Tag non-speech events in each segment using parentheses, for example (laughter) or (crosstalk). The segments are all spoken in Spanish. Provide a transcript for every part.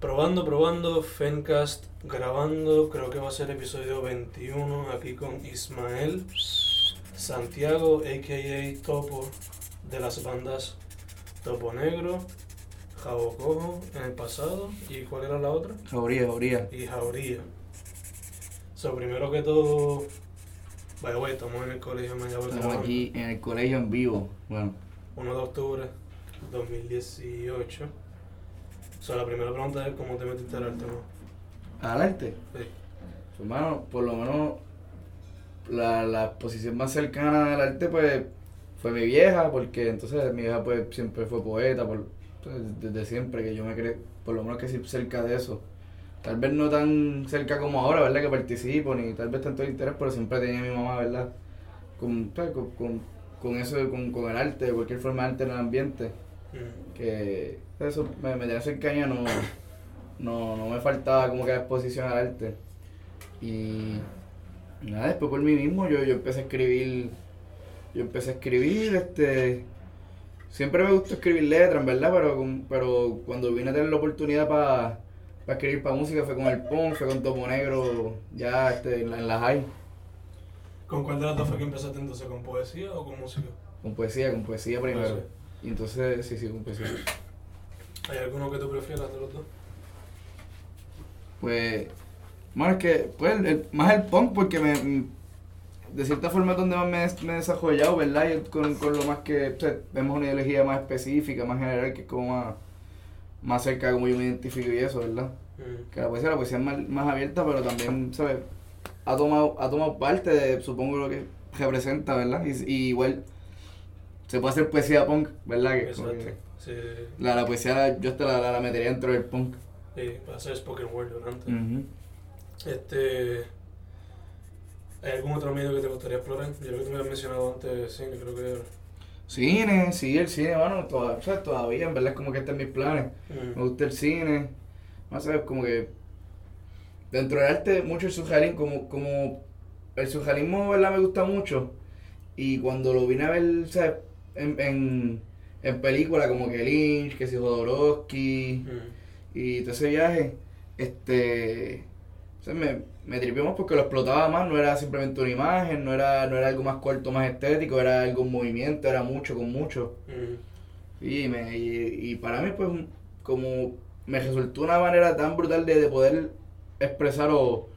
Probando, probando, Fencast grabando, creo que va a ser episodio 21 aquí con Ismael Santiago, a.k.a. Topo, de las bandas Topo Negro, Jabo Cojo en el pasado, ¿y cuál era la otra? Jauría, Jauría. Y Jauría. So, primero que todo, vaya, güey, estamos en el colegio Mayagüez Estamos aquí en el colegio en vivo. Bueno, 1 de octubre 2018. O sea, la primera pregunta es cómo te metiste al arte, ¿no? al arte. Sí. Hermano, por lo menos la, la exposición más cercana al arte pues fue mi vieja, porque entonces mi vieja pues siempre fue poeta, por, pues, desde siempre que yo me creé, por lo menos que sí cerca de eso. Tal vez no tan cerca como ahora, ¿verdad? Que participo, ni tal vez tanto interés, pero siempre tenía mi mamá, ¿verdad? Con, pues, con, con, con eso, con, con el arte, cualquier forma de arte en el ambiente. Mm. Que eso me, me tenía cercanía, no, no, no me faltaba como que la exposición al arte. Y nada, después por mí mismo yo, yo empecé a escribir, yo empecé a escribir, este, siempre me gustó escribir letras, en verdad, pero, pero cuando vine a tener la oportunidad para escribir para música fue con el punk, fue con Topo Negro, ya este, en la, en la high, ¿Con cuál de las dos fue que empezaste entonces? ¿Con poesía o con música? con poesía, con poesía primero. Poesía. Y entonces, sí, sí, con poesía. ¿Hay alguno que tú prefieras de los dos? Pues, bueno, es que, pues, el- más el punk, porque me, mm, de cierta forma es donde más me, me he desarrollado, ¿verdad? Y con, con lo más que, o sea, vemos una ideología más específica, más general, que es como más, más cerca de cómo yo me identifico y eso, ¿verdad? Mm. Que la poesía, la poesía es más, más abierta, pero también, ¿sabes? Ha tomado, ha tomado parte de, supongo, lo que representa, ¿verdad? Y, y igual, se puede hacer poesía punk, ¿verdad? Que, que Sí, la, la poesía, yo hasta la, la, la metería dentro del punk. sí, para hacer spoken word durante. Ujú. Este. ¿Hay algún otro medio que te gustaría explorar? Yo creo que tú me habías mencionado antes cine, creo que. Cine, sí, el cine, bueno, toda- o sea, todavía, en verdad es como que está en mis planes. Me Mm. gusta el cine, no sé, como que dentro del arte mucho el surrealismo, como, como el surrealismo, ¿verdad? Me gusta mucho. Y cuando lo vine a ver, sea, en, en, en película como que Lynch, que si Jodorowsky Mm. y todo ese viaje, este, o sea, me, me tripió más porque lo explotaba más, no era simplemente una imagen, no era, no era algo más corto, más estético, era algo en movimiento, era mucho con mucho. Mm. Y, me, y, y para mí, pues, como me resultó una manera tan brutal de, de poder expresar o,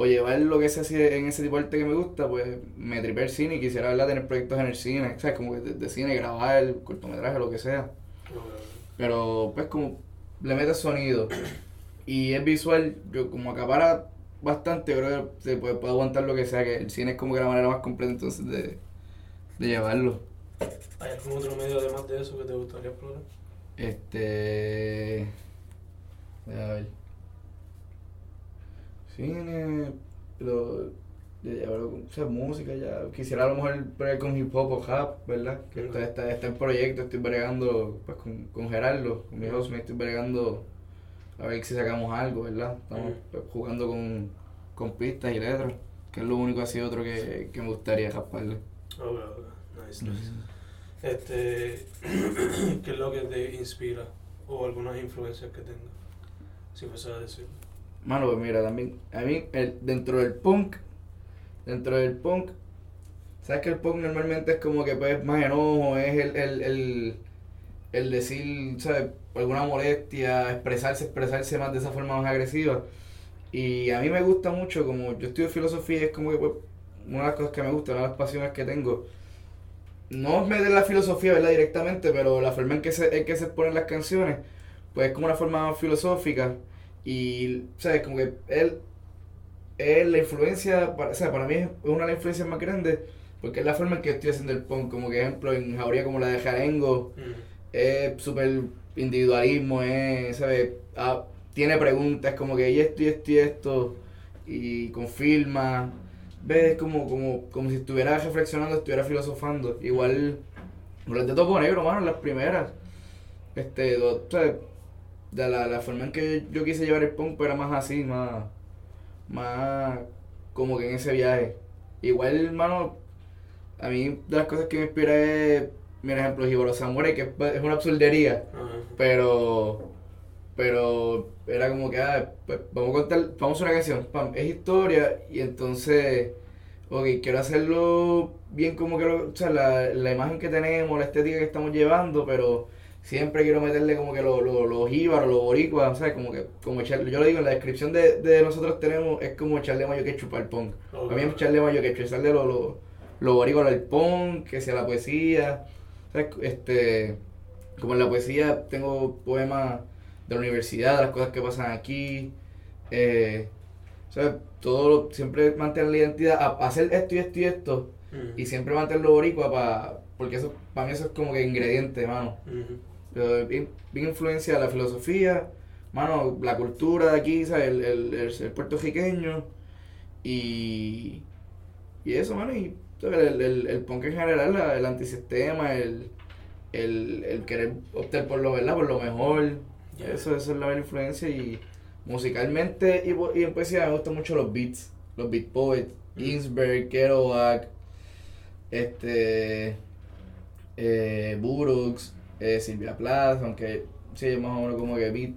o llevar lo que se hace en ese tipo de arte que me gusta, pues me tripé el cine y quisiera ¿verdad? tener proyectos en el cine, ¿sabes? Como que de, de cine, grabar, cortometraje, lo que sea. Pero, pues, como le metes sonido y es visual, yo como acapara bastante, creo que se puede, puede aguantar lo que sea, que el cine es como que la manera más completa entonces de, de llevarlo. ¿Hay algún otro medio además de eso que te gustaría explorar? Este. A ver. Cine. Lo. Ya, o sea, música ya. Quisiera a lo mejor bregar con hip hop o rap, ¿verdad? Que está, está, está en proyecto, estoy bregando pues, con, con Gerardo, con mi host, me estoy bregando a ver si sacamos algo, ¿verdad? Estamos pues, jugando con, con pistas y letras, que es lo único así otro que, que me gustaría rasparle. Ok, ok. Nice, nice. Este, (clears throat) ¿Qué es lo que te inspira? O algunas influencias que tengas. Si fuese a decir. Mano, pues mira, también, a mí, el, dentro del punk, dentro del punk, sabes que el punk normalmente es como que pues más enojo, es el, el, el, el decir, ¿sabes? Alguna molestia, expresarse, expresarse más de esa forma más agresiva. Y a mí me gusta mucho, como yo estudio filosofía, es como que pues, una de las cosas que me gusta, una de las pasiones que tengo. No es meter la filosofía, ¿verdad? Directamente, pero la forma en que se, en que se ponen las canciones, pues es como una forma más filosófica. Y, ¿sabes? Como que él, él la influencia, para, o sea, para mí es una de las influencias más grandes, porque es la forma en que estoy haciendo el punk, como que ejemplo en Jauría como la de Jarengo, Mm. es súper individualismo, es, ¿sabes? Ah, tiene preguntas como que y esto y esto y esto, y confirma, ves como, como, como si estuviera reflexionando, estuviera filosofando, igual, los de Topo Negro, mano, las primeras, este, do- ¿sabes? De la, la forma en que yo quise llevar el punk era más así, más, más como que en ese viaje. Igual, hermano, a mí de las cosas que me inspira es, mira, ejemplo, Hiboro Samurai, que es, una absurdería, pero pero era como que, ah, pues, vamos a contar, vamos a una canción, pam, es historia, y entonces, ok, quiero hacerlo bien como que, lo, o sea, la, la imagen que tenemos, la estética que estamos llevando, pero siempre quiero meterle como que los lo, lo jíbaros, los boricuas, ¿sabes? Como que, como echarle, yo lo digo en la descripción de, de nosotros tenemos, es como echarle mayo que chupar el punk. Ok. A mí es echarle mayo que echarle lo, lo, lo boricuas al punk, que sea la poesía, ¿sabes? Este, como en la poesía tengo poemas de la universidad, las cosas que pasan aquí, eh, ¿sabes? Todo, lo- siempre mantener la identidad, a- hacer esto y esto y esto, y siempre mantenerlo boricua, pa, porque eso, para mí eso es como que ingrediente, mano. Ujú. Pero bien, bien influencia de la filosofía, mano, la cultura de aquí, ¿sabes? El, el, el ser puertorriqueño y, y eso, mano, y el, el, el punk en general, la- el antisistema, el, el, el querer optar por lo, ¿verdad? Por lo mejor, Yeah. eso, eso es la influencia y musicalmente y, y en poesía me gustan mucho los beats, los beat poets, Mm. Ginsberg, Kerouac, este, eh, Burroughs, eh, Silvia Plath, aunque sí, más o menos como que beat.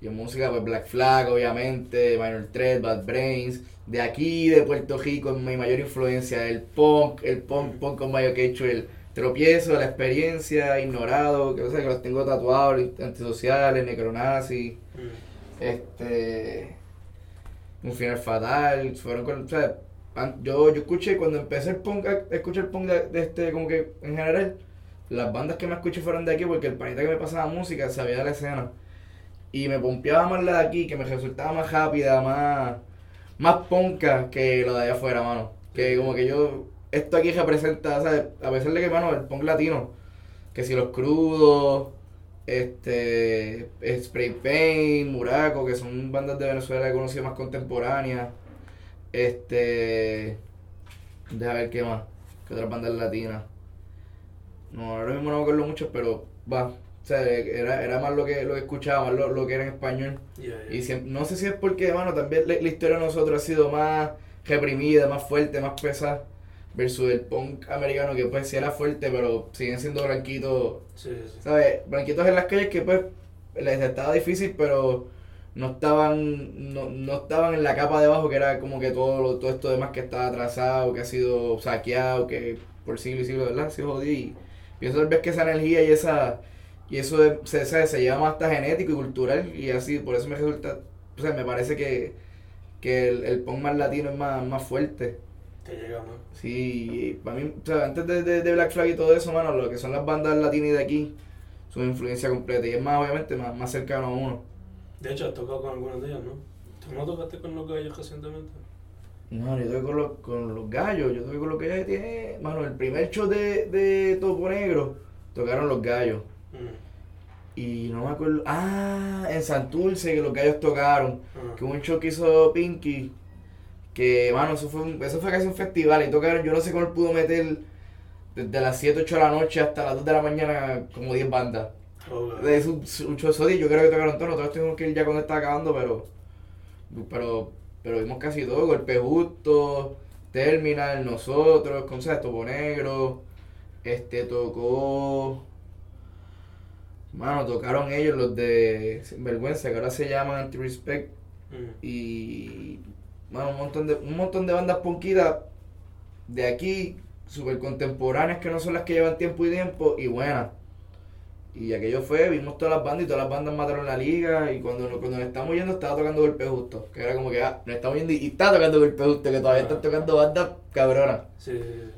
Y en música, pues Black Flag, obviamente, Minor Threat, Bad Brains. De aquí, de Puerto Rico, mi mayor influencia, el punk, el punk, punk con mayo quecho, el tropiezo, la experiencia, ignorado, que, o sea, que los tengo tatuados, antisociales, necronazi, Ujú. este, un final fatal, fueron con, o sea, yo, yo escuché cuando empecé el punk, a escuchar el punk de, de este, como que en general, las bandas que me escuché fueron de aquí porque el panita que me pasaba música sabía de la escena. Y me pompeaba más la de aquí, que me resultaba más rápida, más, más ponca que la de allá afuera, mano. Que como que yo, esto aquí representa, ¿sabes? A pesar de que, mano, el punk latino, que si los crudos, este, Spray Paint, Muraco, que son bandas de Venezuela que he conocido más contemporáneas, este, deja ver qué más, que otras bandas latinas. No, ahora mismo no me acuerdo mucho, pero va, o sea, era, era más lo que, lo que escuchaba, más lo, lo que era en español. Yeah, yeah. Y siempre- no sé si es porque, mano, también la, la historia de nosotros ha sido más reprimida, más fuerte, más pesada, versus el punk americano que pues sí era fuerte, pero siguen siendo blanquitos, Sí, sí, sí. ¿sabes? Blanquitos en las calles que pues les estaba difícil, pero no estaban, no, no estaban en la capa de abajo que era como que todo, lo- todo esto demás que estaba atrasado, que ha sido saqueado, que por siglos y siglos, ¿verdad? Jodido y pienso tal vez que esa energía y esa y eso de- se, se, se lleva más hasta genético y cultural y así, por eso me resulta, o sea, me parece que, que el, el punk más latino es más, más fuerte. Te llega más. Sí, para mí, o sea, antes de, de, de Black Flag y todo eso, mano, lo que son las bandas latinas de aquí, su influencia completa. Y es más, obviamente, más, más cercano a uno. De hecho, has tocado con algunas de ellas, ¿no? ¿Tú no tocaste con los gallos recientemente? No, yo toqué con los, con los gallos, yo toqué con los gallos que tiene, mano, el primer show de, de Topo Negro, tocaron los gallos. Mm. Y no me acuerdo, ah, en Santurce que los gallos tocaron. Ah. que un show que hizo Pinky, que, mano, eso fue, un- eso fue casi un festival y tocaron, yo no sé cómo él pudo meter desde las 7, 8 de la noche hasta las 2 de la mañana como 10 bandas. Oh. Es un, un show sólido, yo creo que tocaron todos, nosotros tuvimos que ir ya cuando estaba acabando, pero, pero, pero vimos casi todo, Golpe Justo, Terminal, nosotros, con Topo Negro, este, tocó... Mano, tocaron ellos los de Sinvergüenza, que ahora se llaman Anti-Respect. Mm. Y mano, un montón de un montón de bandas punquitas de aquí, super contemporáneas que no son las que llevan tiempo y tiempo y buenas. Y aquello fue, vimos todas las bandas y todas las bandas mataron la liga y cuando, cuando nos estamos yendo estaba tocando golpe justo, que era como que ah, nos estamos yendo y, y está tocando golpe justo, que todavía están tocando bandas cabronas. Sí, sí, sí.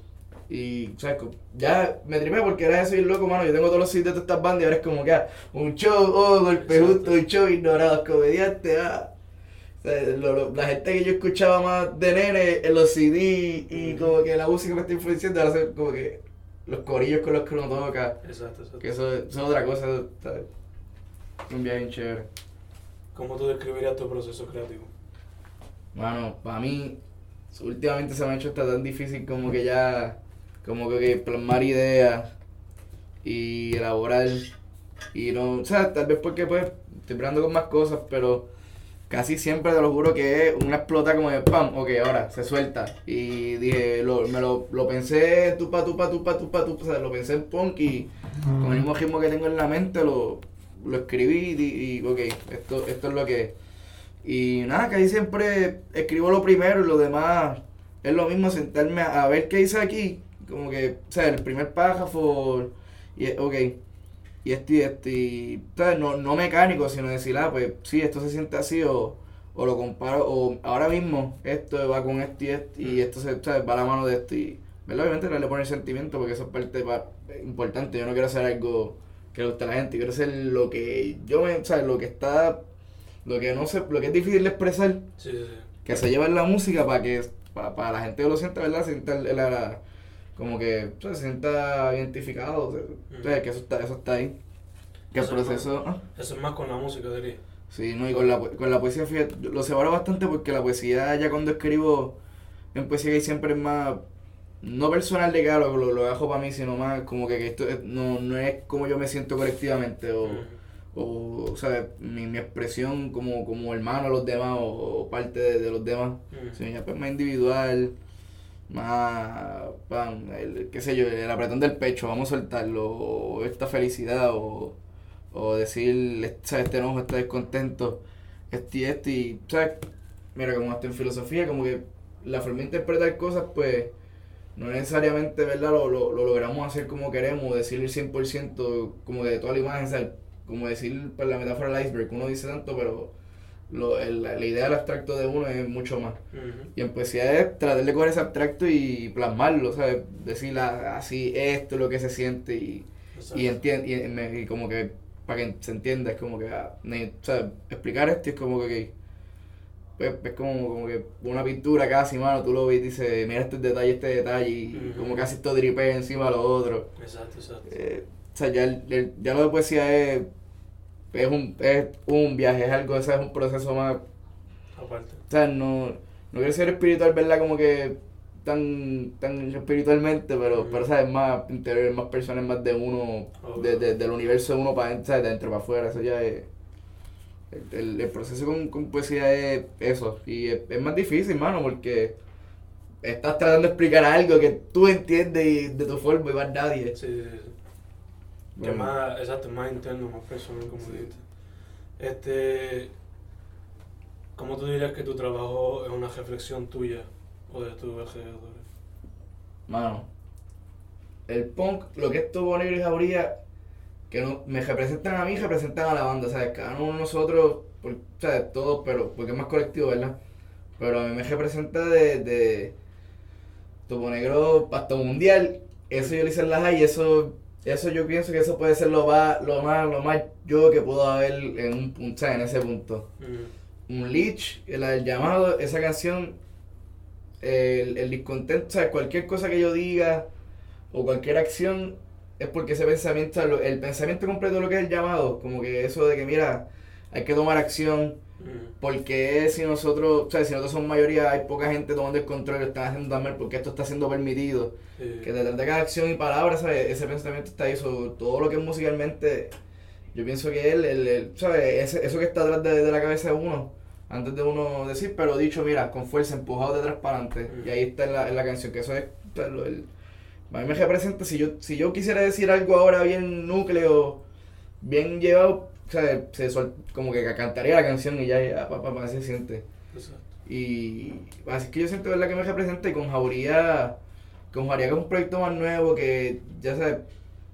Y, ¿sabes? Co- Ya me tripé porque era eso y loco, mano. Yo tengo todos los sitios de todas estas bandas y ahora es como que ah, un show, oh, golpe Exacto. justo, un show, ignorados, comediantes, ah. O sea, lo- lo- la gente que yo escuchaba más de nene en los CD y Ujú. como que la música me está influenciando, ahora como que los corillos con los que uno toca. Exacto, exacto. Que eso, eso es otra cosa. Un viaje bien chévere. ¿Cómo tú describirías tu proceso creativo? Mano, para mí, últimamente se me ha hecho hasta tan difícil como que ya, como que, plasmar ideas y elaborar. Y no, o sea, tal vez porque pues estoy probando con más cosas, pero casi siempre te lo juro que es una explota como de pam, ok, ahora se suelta. Y dije, lo, me lo, lo pensé tupa, tupa, tupa, tupa, tupa, o sea, lo pensé en punk y con el mismo ritmo que tengo en la mente lo, lo escribí y, y ok, esto, esto es lo que es. Y nada, ahí siempre escribo lo primero y lo demás es lo mismo, sentarme a, ver qué hice aquí. Como que, o sea, el primer párrafo, y, ok, y esto y esto, y, No, no mecánico, sino decir, ah, pues sí, esto se siente así, o, o lo comparo, o ahora mismo esto va con esto y esto, y esto se, va a la mano de esto, y, ¿verdad? Obviamente le poner sentimiento, porque eso es parte importante, yo no quiero hacer algo que le guste a la gente, quiero hacer lo que yo me, o sea, lo que está lo que no sé, lo que es difícil de expresar, que se lleva en la música para que para, la gente que lo sienta, ¿verdad? Sienta la, como que se sienta identificado, que eso está, eso está ahí. Que el proceso... ¿ah? Eso es más con la música, diría. Sí, no, y con la, con la poesía, fíjate, lo separo bastante porque la poesía ya cuando escribo en poesía siempre es más, no personal de claro, lo, lo dejo para mí, sino más como que, esto no, no es como yo me siento colectivamente o o, o sea, mi, mi expresión como, como hermano a los demás o, parte de, los demás, sino pues, más individual, más, pan, el, qué sé yo, el apretón del pecho, vamos a soltarlo, o esta felicidad, o, o decir, ¿sabes? este enojo, este descontento, este y este, y, ¿sabes? Mira, como hasta en filosofía, como que la forma de interpretar cosas, pues, no necesariamente, ¿verdad? Lo, lo, lo logramos hacer como queremos, decir el 100% como de toda la imagen, ¿sabes? como decir por pues, la metáfora del iceberg, uno dice tanto, pero lo, el, la idea del abstracto de uno es mucho más. Y en poesía es tratar de coger ese abstracto y plasmarlo, ¿sabes? Decir así, esto es lo que se siente y, y, y, como que para que se entienda, es como que, ah, explicar esto es como que, pues, es como, como que una pintura casi, mano, tú lo ves y dices, mira este detalle, este detalle, y como casi esto dripe encima de lo otro. Exacto, exacto. Eh, o sea, ya, el, ya lo de poesía es, es, un, es un viaje, es algo, es un proceso más... Aparte. O sea, no, no quiero ser espiritual, ¿verdad? Como que tan, tan espiritualmente, pero, pero ¿sabes? Más interior, más personas, más de uno, de, de, del universo de uno para adentro, De adentro para afuera, eso ya es... El, el, proceso con, con, poesía es eso, y es, es más difícil, mano, porque estás tratando de explicar algo que tú entiendes de tu forma y más nadie. Sí, sí, sí. Que más, exacto, más interno, más personal, como dijiste. Este, ¿Cómo tú dirías que tu trabajo es una reflexión tuya o de tu alrededor? Mano, el punk, lo que es Tubo Negro y Jauría, que no, me representan a mí, representan a la banda, ¿sabes? Cada uno de nosotros, por, ¿sabes? Todos, pero porque es más colectivo, ¿verdad? Pero a mí me representa de, de Tubo Negro hasta mundial. Eso yo lo hice en la high y eso eso yo pienso que eso puede ser lo más, lo más, lo más yo que puedo haber en un punto, en ese punto. Un leech, el, llamado, esa canción, el, el discontento, o sea, cualquier cosa que yo diga o cualquier acción es porque ese pensamiento, el pensamiento completo de lo que es el llamado, como que eso de que mira, hay que tomar acción, porque si nosotros, o sea, si nosotros somos mayoría, hay poca gente tomando el control, lo están haciendo mal porque esto está siendo permitido. Que detrás de cada acción y palabra, ¿sabes? Ese pensamiento está ahí, todo lo que es musicalmente, yo pienso que él, el, ¿sabes? eso que está atrás de, la cabeza de uno, antes de uno decir, pero dicho, mira, con fuerza, empujado de transparente Y ahí está en la, en la canción, que eso es, el, a mí me representa, si yo, si yo quisiera decir algo ahora bien núcleo, bien llevado, sea, se como que cantaría la canción y ya, ya papá, pa, se siente. Y así que yo siento verdad que me representa y con Jauría, con Jauría que es un proyecto más nuevo que ya sabes,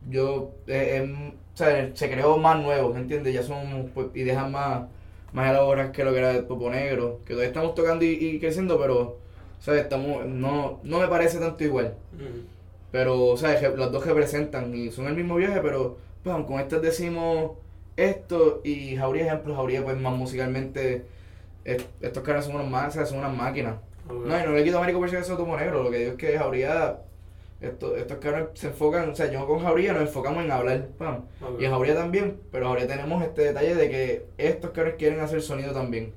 yo, eh, em, o sea, se creó más nuevo, ¿me entiendes? Ya son pues, ideas más, más elaboradas que lo que era el Popo Negro, que todavía estamos tocando y, creciendo, pero, ¿sabes? Estamos, no, no me parece tanto igual. Pero, ¿sabes? Las dos representan y son el mismo viaje, pero, pues, con estas decimos esto y Jauría, ejemplo, Jauría pues más musicalmente, estos caras son unos más, son unas máquinas. No, y no le quito a Américo por si eso tomo negro, lo que digo es que Jauría, esto, estos caras se enfocan, o sea, yo con Jauría nos enfocamos en hablar, pam. Y Jauría también, pero Jauría tenemos este detalle de que estos caras quieren hacer sonido también.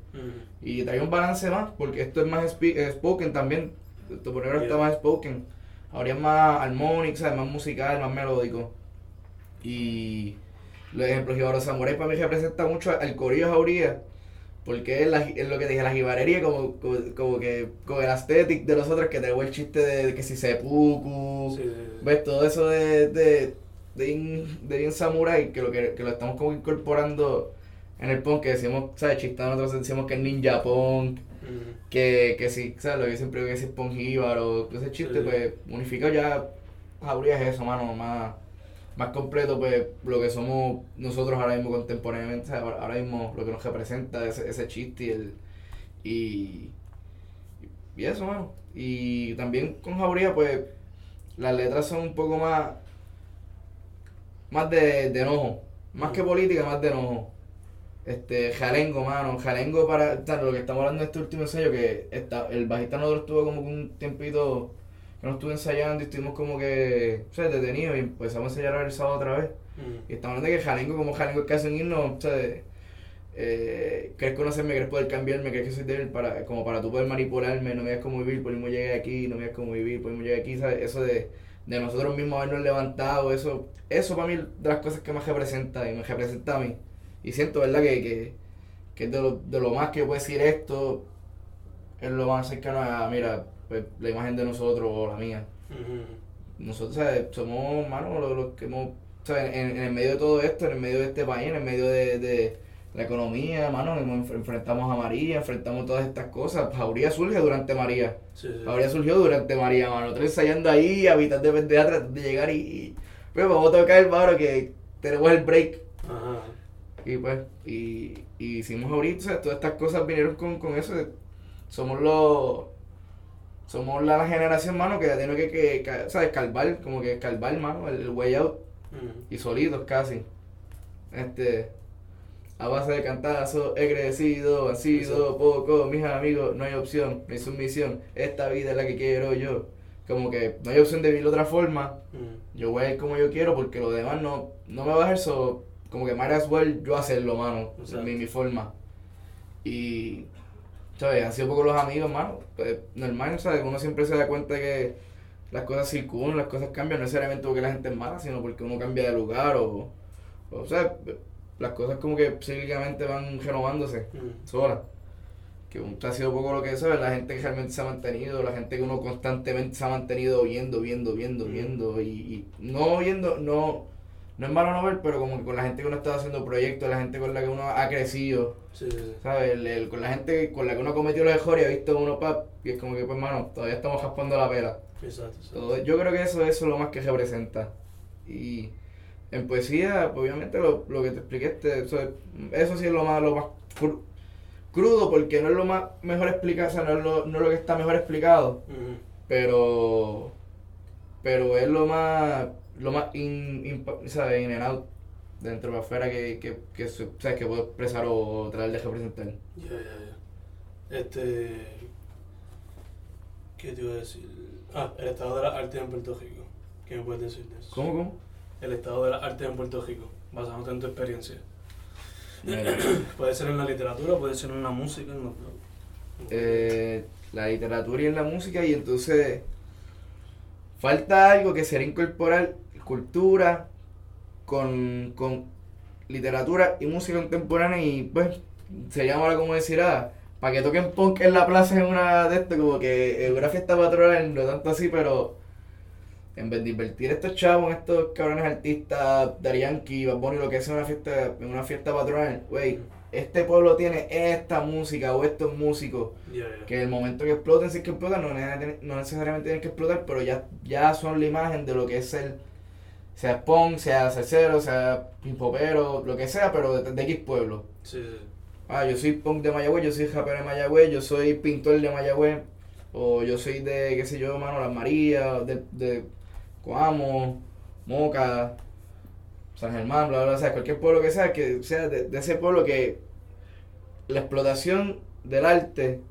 Y trae un balance más, porque esto es más eh, spoken también, Topo Negro está más spoken. Jauría es más armónico, más musical, más melódico. Y los ejemplos Jibarro Samurai para mí representa mucho al corillo Jauría, porque es, la, es, lo que dije, la jibarería, como, como, que con el aesthetic de nosotros, que tenemos el chiste de, que si se puku, ves todo eso de, de de bien, de bien samurai, que lo, que, que lo estamos como incorporando en el punk, que decimos, ¿sabes? Chistando nosotros decimos que es ninja punk, que, que sí, ¿sabes? Lo que yo siempre digo que es punk jíbaro, ese chiste, pues, unificado ya, Jauría es eso, mano, más, más completo, pues, lo que somos nosotros ahora mismo contemporáneamente, ahora, mismo lo que nos representa ese, ese chiste y el, y, y eso, mano. Y también con Jauría, pues, las letras son un poco más, más de, de enojo, más que política, más de enojo. Este, Jalengo, mano, Jalengo para, o sea, lo que estamos hablando de este último ensayo, que está, el bajista nosotros estuvo como un tiempito que no estuvo ensayando y estuvimos como que, o sea, detenidos y empezamos a ensayar el sábado otra vez. Ujú. Y estamos hablando de que Jalengo, como Jalengo es casi un himno, o sea, de, eh, quieres conocerme, quieres poder cambiarme, crees que soy débil para, como para tú poder manipularme, no me veas cómo vivir, por mismo llegué aquí, no me veas cómo vivir, por mismo llegué aquí, ¿sabes? Eso de, de nosotros mismos habernos levantado, eso, eso para mí es de las cosas que más representa y me representa a mí. Y siento, ¿verdad? Que, que, de lo, de lo más que yo puedo decir esto, es lo más cercano a, mira, pues la imagen de nosotros o la mía nosotros ¿sabes? somos manos los, los que hemos ¿sabes? En, en el medio de todo esto en el medio de este país en el medio de, de la economía mano enfrentamos a María enfrentamos todas estas cosas Jauría surge durante María Sí, sí. Jauría surgió durante María mano nosotros ensayando ahí mitad de pendeja tratando de llegar y, y pues vamos a tocar el barro que tenemos el break Ajá. y pues y, y hicimos ahorita ¿sabes? todas estas cosas vinieron con, con eso somos los somos la generación mano que tiene que, que, que ¿sabes? calvar como que calvar mano el, el way out Ujú. y solitos casi. Este, a base de cantazos, he crecido, han sido poco, mis amigos, no hay opción, no hay sumisión, esta vida es la que quiero yo. Como que no hay opción de vivir de otra forma, yo voy a ir como yo quiero porque lo demás no, no me va a dejar eso, como que might as well yo hacerlo, mano, mi, mi forma. Y, ¿sabes? Han sido poco los amigos, mano, pues normal, ¿sabes? Uno siempre se da cuenta que las cosas circulan, las cosas cambian, no necesariamente porque la gente es mala, sino porque uno cambia de lugar o, o sea, las cosas como que cíclicamente van renovándose Ujú. solas. Que ha sido poco lo que eso, la gente que realmente se ha mantenido, la gente que uno constantemente se ha mantenido viendo, viendo, viendo, Mm. viendo, y, y no viendo, no, no es malo no ver, pero como que con la gente que uno está haciendo proyectos, la gente con la que uno ha crecido, Sí, sí, sí. ¿sabes? El- el- con la gente con la que uno cometió los errores y ha visto uno pap, y es como que pues mano, todavía estamos raspando la pela. Exacto, exacto. Todo- yo creo que eso, eso es lo más que representa. Y en poesía, pues, obviamente lo, lo que te expliqué, este, eso, es- eso sí es lo más, lo más cru- crudo, porque no es lo más mejor explicado, o sea, no es lo, no es lo que está mejor explicado, pero pero es lo más lo más in, in- ¿sabes? in and out dentro y afuera que, que, que, ¿sabes? que puedo expresar o tratar de representar. Ya, ya, ya. Este. ¿Qué te iba a decir? Ah, el estado de las artes en Puerto Rico. ¿Qué me puedes decir de eso? ¿Cómo, cómo? El estado de las artes en Puerto Rico, basándote en tu experiencia. (coughs) Puede ser en la literatura, puede ser en la música, en los eh, la literatura y en la música y entonces falta algo que sería incorporar cultura con, con literatura y música contemporánea y pues sería malo como decir ah para que toquen punk en la plaza en una de esto como que en una fiesta patronal no tanto así pero en vez de invertir estos chavos en estos cabrones artistas Darianki, Bad Bunny, lo que en una fiesta en una fiesta patronal güey este pueblo tiene esta música o estos músicos Ya, ya. que el momento que exploten, si es que explotan, no, no necesariamente tienen que explotar, pero ya, ya son la imagen de lo que es el, sea punk, sea salsero, sea hipopero, lo que sea, pero de, de X pueblo. Sí, sí. Ah, yo soy punk de Mayagüez, yo soy rapero de Mayagüez, yo soy pintor de Mayagüez, o yo soy de, qué sé yo, mano, Las Marías, de, de Coamo, Moca, San Germán, bla, bla, bla, o sea, cualquier pueblo que sea, que sea de, de ese pueblo que la explotación del arte,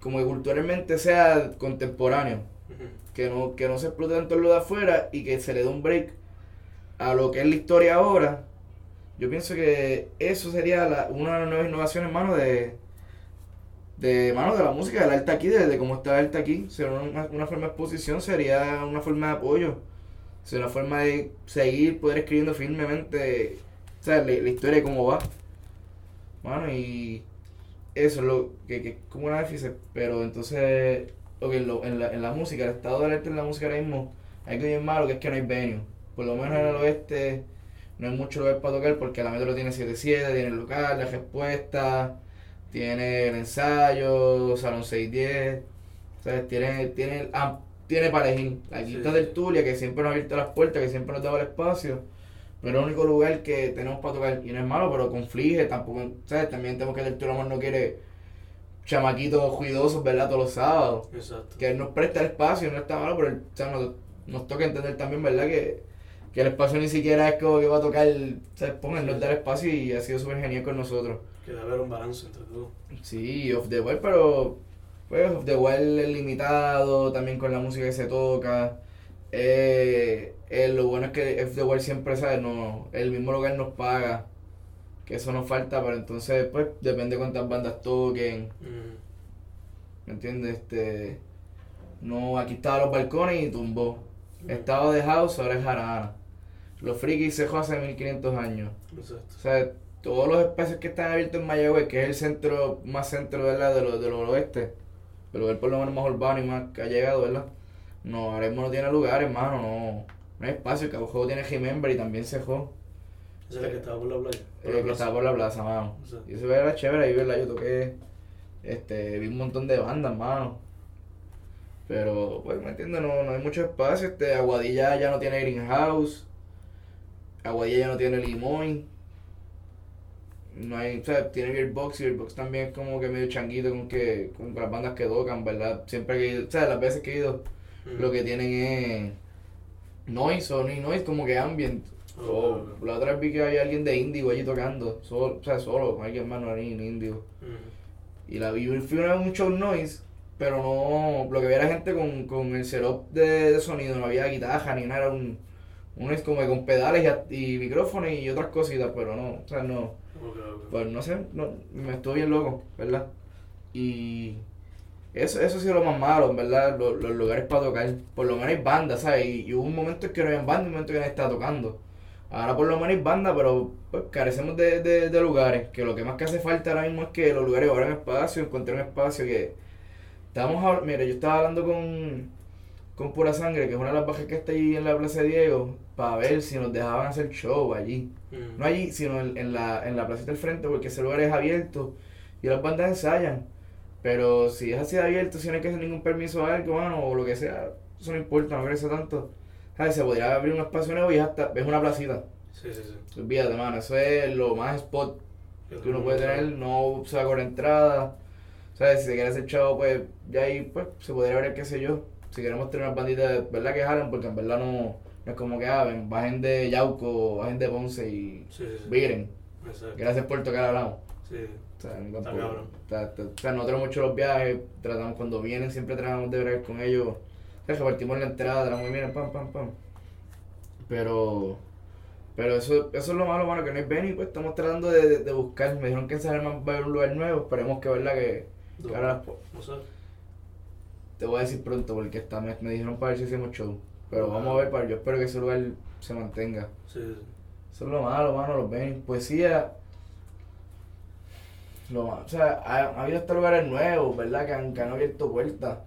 como que culturalmente sea contemporáneo. Que no, que no se explote tanto lo de afuera y que se le dé un break a lo que es la historia ahora. Yo pienso que eso sería la- una de las nuevas innovaciones, mano, de, de mano de la música, del arte aquí, de, de cómo está el arte aquí. Sería una, una forma de exposición, sería una forma de apoyo, sería una forma de seguir, poder escribiendo firmemente, o sea, la, la historia de cómo va. Mano, y eso es lo que, que es como una déficit, pero entonces, ok, en, lo- en, la, en la música, el estado del arte en la música ahora mismo, hay que bien malo que es que no hay venue. Por lo menos en el oeste no hay mucho lugar para tocar porque la metro tiene 7-7, tiene el local, la respuesta, tiene el ensayo, salón 610, ¿sabes? Tiene, tiene, ah, tiene elegir. La quinta Sí, del. Tulia, que siempre nos ha abierto las puertas, que siempre nos daba el espacio. Pero es el único lugar que tenemos para tocar. Y no es malo, pero conflige. Tampoco, ¿sabes? También tenemos que el Tulamor no quiere chamaquitos cuidosos, ¿verdad? Todos los sábados. Exacto. Que él nos presta el espacio, no está malo, pero el- o sea, nos, nos toca entender también, ¿verdad? Que, que el espacio ni siquiera es como que va a tocar, ¿sabes? Pongan, nos da el espacio y ha sido súper genial con nosotros. Que debe haber un balance entre todo. Sí, off the wall, pero pues off the wall es limitado, también con la música que se toca. Eh, eh, lo bueno es que off the wall siempre, ¿sabes? No, el mismo lugar nos paga, que eso nos falta, pero entonces pues depende cuántas bandas toquen, Mm. ¿me entiendes? Este, no, aquí estaban los balcones y tumbó. Mm. Estaba de house, ahora es jarana. Los frikis se hace 1500 años. Exacto. O sea, todos los espacios que están abiertos en Mayagüez, que es el centro más centro ¿verdad? de lo, de lo oeste, el lugar por lo menos más urbano y más que ha llegado, ¿verdad? No, ahora mismo no tiene lugar, hermano, no, no hay espacio. Cabo Juego tiene Remember y también Cejó, Es la que estaba por la playa. Por eh, la que estaba por la plaza, mano. Exacto. Y eso era chévere ahí, ¿verdad? Yo toqué, este, vi un montón de bandas, mano. Pero, pues, ¿me entiendes? No, no hay mucho espacio. Este, Aguadilla ya no tiene Greenhouse. Aguadilla ya no tiene Limoy. No hay, o sea, tiene Beerbox y Beerbox también es como que medio changuito con que, con las bandas que tocan, ¿verdad? Siempre que o sea, las veces que he ido, Mm. lo que tienen es noise o ni noise, como que ambient. Oh, O ok. la otra vez vi que había alguien de Indigo allí tocando, solo, o sea, solo, con alguien más, no era ni ni Indigo. Mm. Y la vi, fui una vez un show noise, pero no, lo que había era gente con, con el setup de, de sonido, no había guitarra ni nada, era un, un noise como con pedales y, micrófonos y otras cositas, pero no, o sea, no, Ok, ok. pues no sé, no, me estuvo bien loco, ¿verdad? Y eso, eso ha sido lo más malo, verdad, lo- los, lugares para tocar, por lo menos hay bandas, ¿sabes? Y, y hubo un momento en que no había banda y un momento en que nadie estaba tocando. Ahora por lo menos hay banda, pero pues carecemos de, de, de lugares, que lo que más que hace falta ahora mismo es que los lugares abran espacio, encontrar un espacio que... Estamos hab- mira, yo estaba hablando con, con Pura Sangre, que es una de las bajas que está ahí en la Plaza de Diego, para ver si nos dejaban hacer show allí. Mm. No allí, sino en, en la, en la placita del frente, porque ese lugar es abierto y las bandas ensayan. Pero si es así de abierto, si no hay que hacer ningún permiso o algo, mano, o lo que sea, eso no importa, no crece tanto. ¿Sabes? Se podría abrir un espacio nuevo y hasta, es una placita. Sí, sí, sí. Olvídate, mano, eso es lo más spot que uno puede tener, no se va con entrada. ¿Sabes? Si se quiere hacer chavo, pues ya ahí pues se podría ver qué sé yo. Si queremos tener unas banditas, ¿verdad? Que jalen, porque en verdad no, no es como que ah, ven, bajen de Yauco, bajen de Ponce y Sí, sí, sí. viren. Exacto. Gracias por tocar hablamos. Sí. O sea, no Está tampoco- cabrón. está- está- o sea, nosotros mucho los viajes, tratamos cuando vienen, siempre tratamos de ver con ellos. O sea, repartimos la entrada, tratamos de miren, pam, pam, pam. Pero, pero eso, eso es lo malo, mano, que no hay Benny, pues estamos tratando de, de, de buscar. Me dijeron que en San va a haber un lugar nuevo, esperemos que, verdad, que, que ahora las po- No sé. te voy a decir pronto porque está, me, me dijeron para ver si hacemos show. Pero vamos a ver, para, yo espero que ese lugar se mantenga. Sí, sí. Eso es lo malo, mano, los Benny. Poesía. Lo malo. O sea, ha, ha habido estos lugares nuevos, ¿verdad? Que han, que han abierto puertas.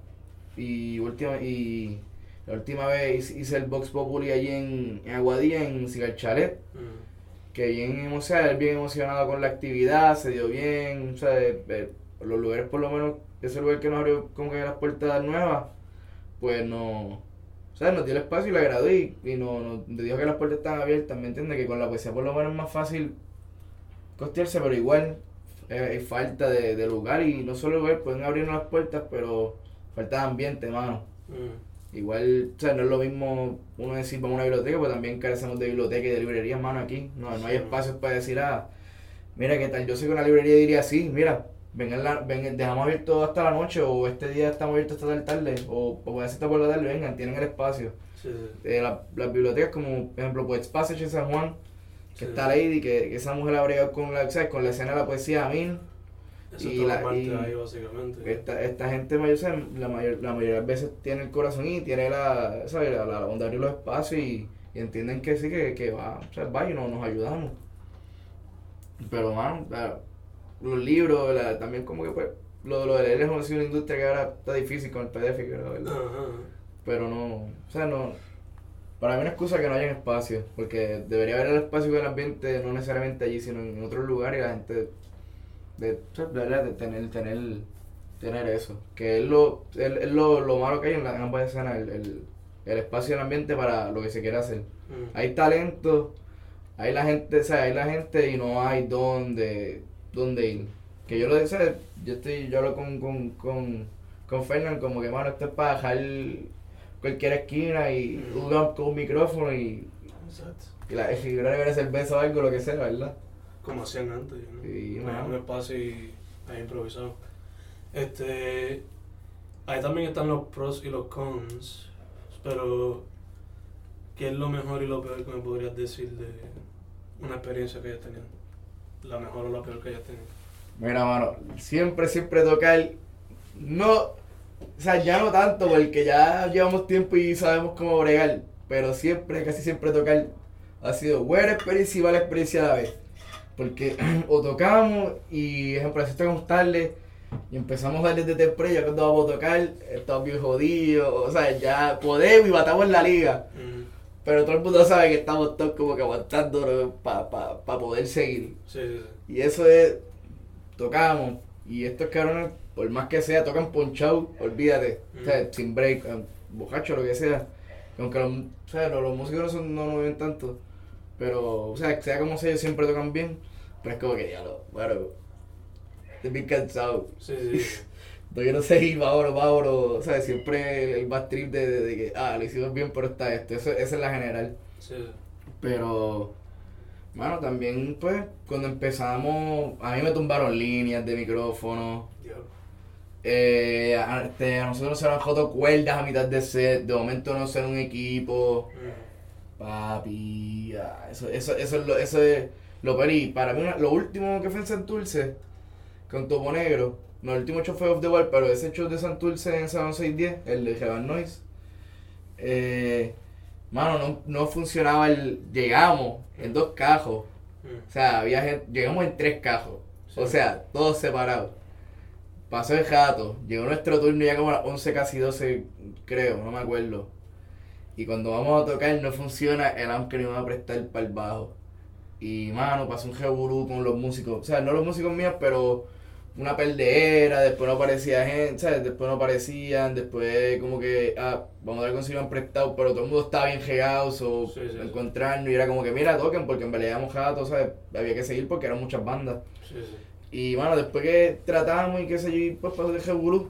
Y, última, y la última vez hice- el Vox Populi allí en, en Aguadilla, en Cigar Chalet. Mm. Que bien, o sea, él bien emocionado con la actividad, se dio bien. O sea, eh, eh, los lugares, por lo menos, ese lugar que nos abrió como que las puertas nuevas, pues no. O sea, nos dio el espacio y le agradó y, y no, nos dijo que las puertas estaban abiertas, ¿me entiendes? Que con la poesía por lo menos es más fácil costearse, pero igual eh, hay falta de, de lugar y no solo lugar, pueden abrirnos las puertas, pero falta de ambiente, mano. Mm. Igual, o sea, no es lo mismo uno decir vamos a una biblioteca, pues también carecemos de biblioteca y de librerías, mano, aquí. No, no hay espacios para decir, ah, mira qué tal, yo sé que una librería diría así, mira, vengan la, dejamos abierto hasta la noche, o este día estamos abiertos hasta la tarde, o, ser hasta por la tarde, vengan, tienen el espacio. Sí, sí. Eh, la- las bibliotecas como, por ejemplo, Poets Passage en San Juan, que Sí. está Lady, que, que esa mujer ha bregado con la, ¿sabes? con la escena de la poesía a mil. Eso Y la- parte y- ahí, básicamente. Esta, esta gente mayor, la, mayor, la mayoría de las veces tiene el corazón y tiene la, ¿sabes? la, la onda de abrir los espacios y, y entienden que sí, que, que va, o sea, va y no, nos ayudamos. Pero, mano, la- los libros, la- también como que pues, lo, lo de leer es una industria que ahora está difícil con el PDF, ¿verdad? Ajá. Pero no, o sea, no, Para mí una excusa que no haya espacio, porque debería haber el espacio del ambiente, no necesariamente allí, sino en otro lugar y la gente de, de, tener, tener, tener eso. Que es lo, es, lo, lo malo que hay en, la, en ambas escenas, el, el, el espacio del ambiente para lo que se quiere hacer. Mm. Hay talento, hay la gente, o sea, hay la gente y no hay dónde, dónde ir. Que yo lo sé, yo estoy, yo hablo con, con, con, con Fernand como que mano, esto es para dejar cualquier esquina y Mm. un, con un micrófono y, Exacto. y la y beber cerveza o algo, lo que sea, ¿verdad? Como hacían antes, ¿no? Sí, mano. un espacio y ahí improvisado. Este. Ahí también están los pros y los cons. Pero. ¿Qué es lo mejor y lo peor que me podrías decir de una experiencia que hayas tenido? La mejor o la peor que hayas tenido. Mira, mano, siempre, siempre tocar, no, o sea, ya no tanto, porque ya llevamos tiempo y sabemos cómo bregar, pero siempre, casi siempre tocar ha sido buena experiencia y mala experiencia a la vez. Porque (clears throat) o tocamos y, ejemplo, así tocamos tarde y empezamos a darle de temprano, ya cuando vamos a tocar, estamos bien jodidos, o sea, ya podemos y batamos en la liga. Mm, Pero todo el mundo sabe que estamos todos como que aguantando para pa, pa poder seguir. Sí, sí, sí. Y eso es, tocamos. Y estos cabrones, por más que sea, tocan ponchado, olvídate. O sea, sin break, eh, bocacho, lo que sea. Aunque los, o sea, los, los músicos no, son, no lo ven tanto. Pero, o sea, sea como sea, ellos siempre tocan bien. Pero es como que, diablo, bueno, estoy bien cansado. Sí, sí. (laughs) No quiero seguir, vámonos, vámonos. O sea, siempre el más trip de, de, de que, ah, lo hicimos bien, pero está esto. Eso, esa es la general. Sí. Pero, bueno, también, pues, cuando empezamos, a mí me tumbaron líneas de micrófono. Diablo. Eh, a, este, a nosotros se nos roto cuerdas a mitad de set. De momento no ser un equipo. Mm, Papi, ah, eso, eso, eso es lo, eso es lo peor. Y para mí, una- lo último que fue en Santurce, con Topo Negro, no, el último show fue Off the Wall, pero ese show de Santurce en San 610, el de Heaven Noise, eh, mano, no, no funcionaba el. Llegamos en dos cajos, mm, o sea, había gente, llegamos en tres cajos, o sea, todos separados. Pasó el rato, llegó nuestro turno ya como a las 11, casi 12, creo, no me acuerdo. Y cuando vamos a tocar no funciona el amp que nos iba a prestar para el bajo. Y mano, pasó un revolú con los músicos. O sea, no los músicos míos, pero una perdera, después no aparecía gente, ¿sabes? Después no aparecían, después como que, ah, vamos a ver si han prestado, pero todo el mundo estaba bien regado, o Sí, sí, sí. encontrarnos, y era como que, mira, toquen, porque en realidad éramos gatos, ¿sabes? Había que seguir porque eran muchas bandas. Sí, sí. Y bueno, después que tratamos y qué sé yo, y pues pasó el revolú,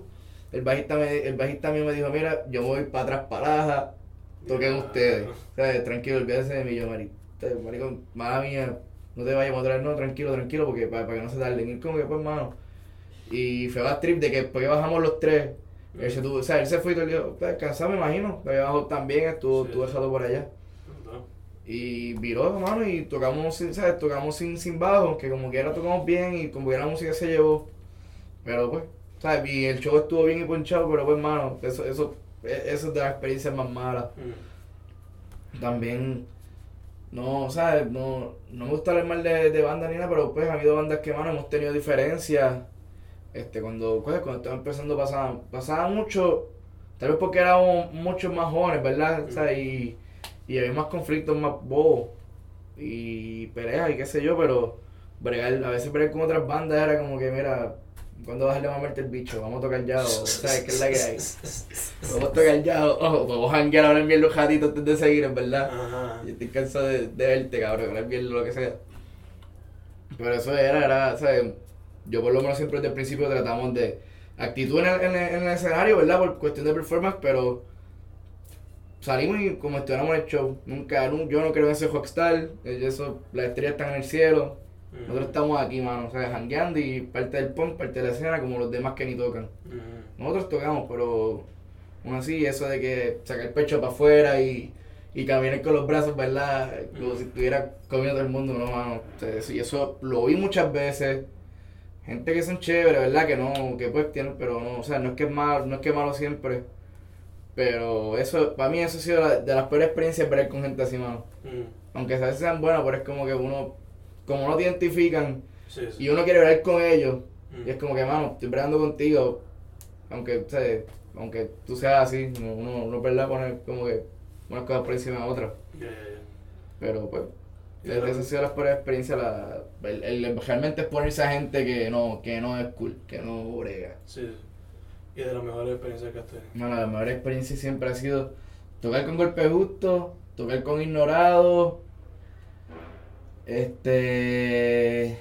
el bajista, me, el bajista mío me dijo, mira, yo me voy para atrás para toquen ustedes. O sea, tranquilo, olvídese de mí, yo, mari, te- marico, mala mía, no te vayas a mostrar, no, tranquilo, tranquilo, porque para, para que no se tarden. Y como que pues, mano. Y fue más trip de que después que bajamos los tres, él se tuvo, o sea, él se fue y todo pues, cansado me imagino, había bajado también, estuvo, Sí. estuvo dejado por allá. Y viró, mano, y tocamos sin, ¿sabes? Tocamos sin, sin bajo, que como quiera tocamos bien y como que la música se llevó. Pero pues, ¿sabes? Y el show estuvo bien y ponchado, pero pues, mano, eso, eso, e- eso es de las experiencias más malas. Mm, También, no, ¿sabes? No, no me gusta hablar mal de, de banda ni nada, pero pues ha habido bandas que, mano, hemos tenido diferencias. Este, cuando, pues, cuando estaba empezando pasaba, pasaba mucho, tal vez porque éramos muchos más jóvenes, ¿verdad? Mm. ¿Sabes? Y, y había más conflictos más bobos y peleas y qué sé yo, pero bregar, a veces bregar con otras bandas era como que, mira, cuando vas a muerte el bicho? Vamos a tocar ya, o, ¿sabes? ¿Qué es la que hay? (laughs) Vamos a tocar ya, o, o vamos a janguear a hablar bien los gatitos antes de seguir, en verdad. Ajá. Yo estoy cansado de, de verte, cabrón, hablar bien lo que sea. Pero eso era, era, ¿sabes? Yo por lo menos siempre desde el principio tratamos de actitud en el, en el, en el escenario, ¿verdad? Por cuestión de performance, pero salimos y como estuviéramos en el show. Nunca, nu- yo no creo en ese rockstar, eh, eso, las estrellas están en el cielo. Mm, Nosotros estamos aquí, mano, o sea, jangueando y parte del punk, parte de la escena, como los demás que ni tocan. mm, Nosotros tocamos, pero aún así, eso de que sacar el pecho para afuera y, y caminar con los brazos, ¿verdad? Como si estuviera comiendo todo el mundo, no, mano. O sea, eso- y eso lo vi muchas veces. Gente que son chéveres, ¿verdad? Que no, que pues tienen, pero no, o sea, no es que es malo, no es que es malo siempre. Pero eso, para mí eso ha sido la- de las peores experiencias ver con gente así, mano. mm. Aunque a veces sean buenas, pero es como que uno, como no te identifican Sí, sí. y uno quiere ver con ellos, Mm. y es como que, mano, estoy bregando contigo, aunque, o sea, aunque tú seas así, uno, uno, ¿verdad? Poner como que unas cosas por encima de otras. Pero pues, Y esa ha sido la experiencia. La, el, el- realmente exponerse a gente que no, que no es cool, que no brega. Sí. Y de las mejores experiencias que has tenido. Bueno, la mejor experiencia siempre ha sido tocar con golpe justo, tocar con ignorado, este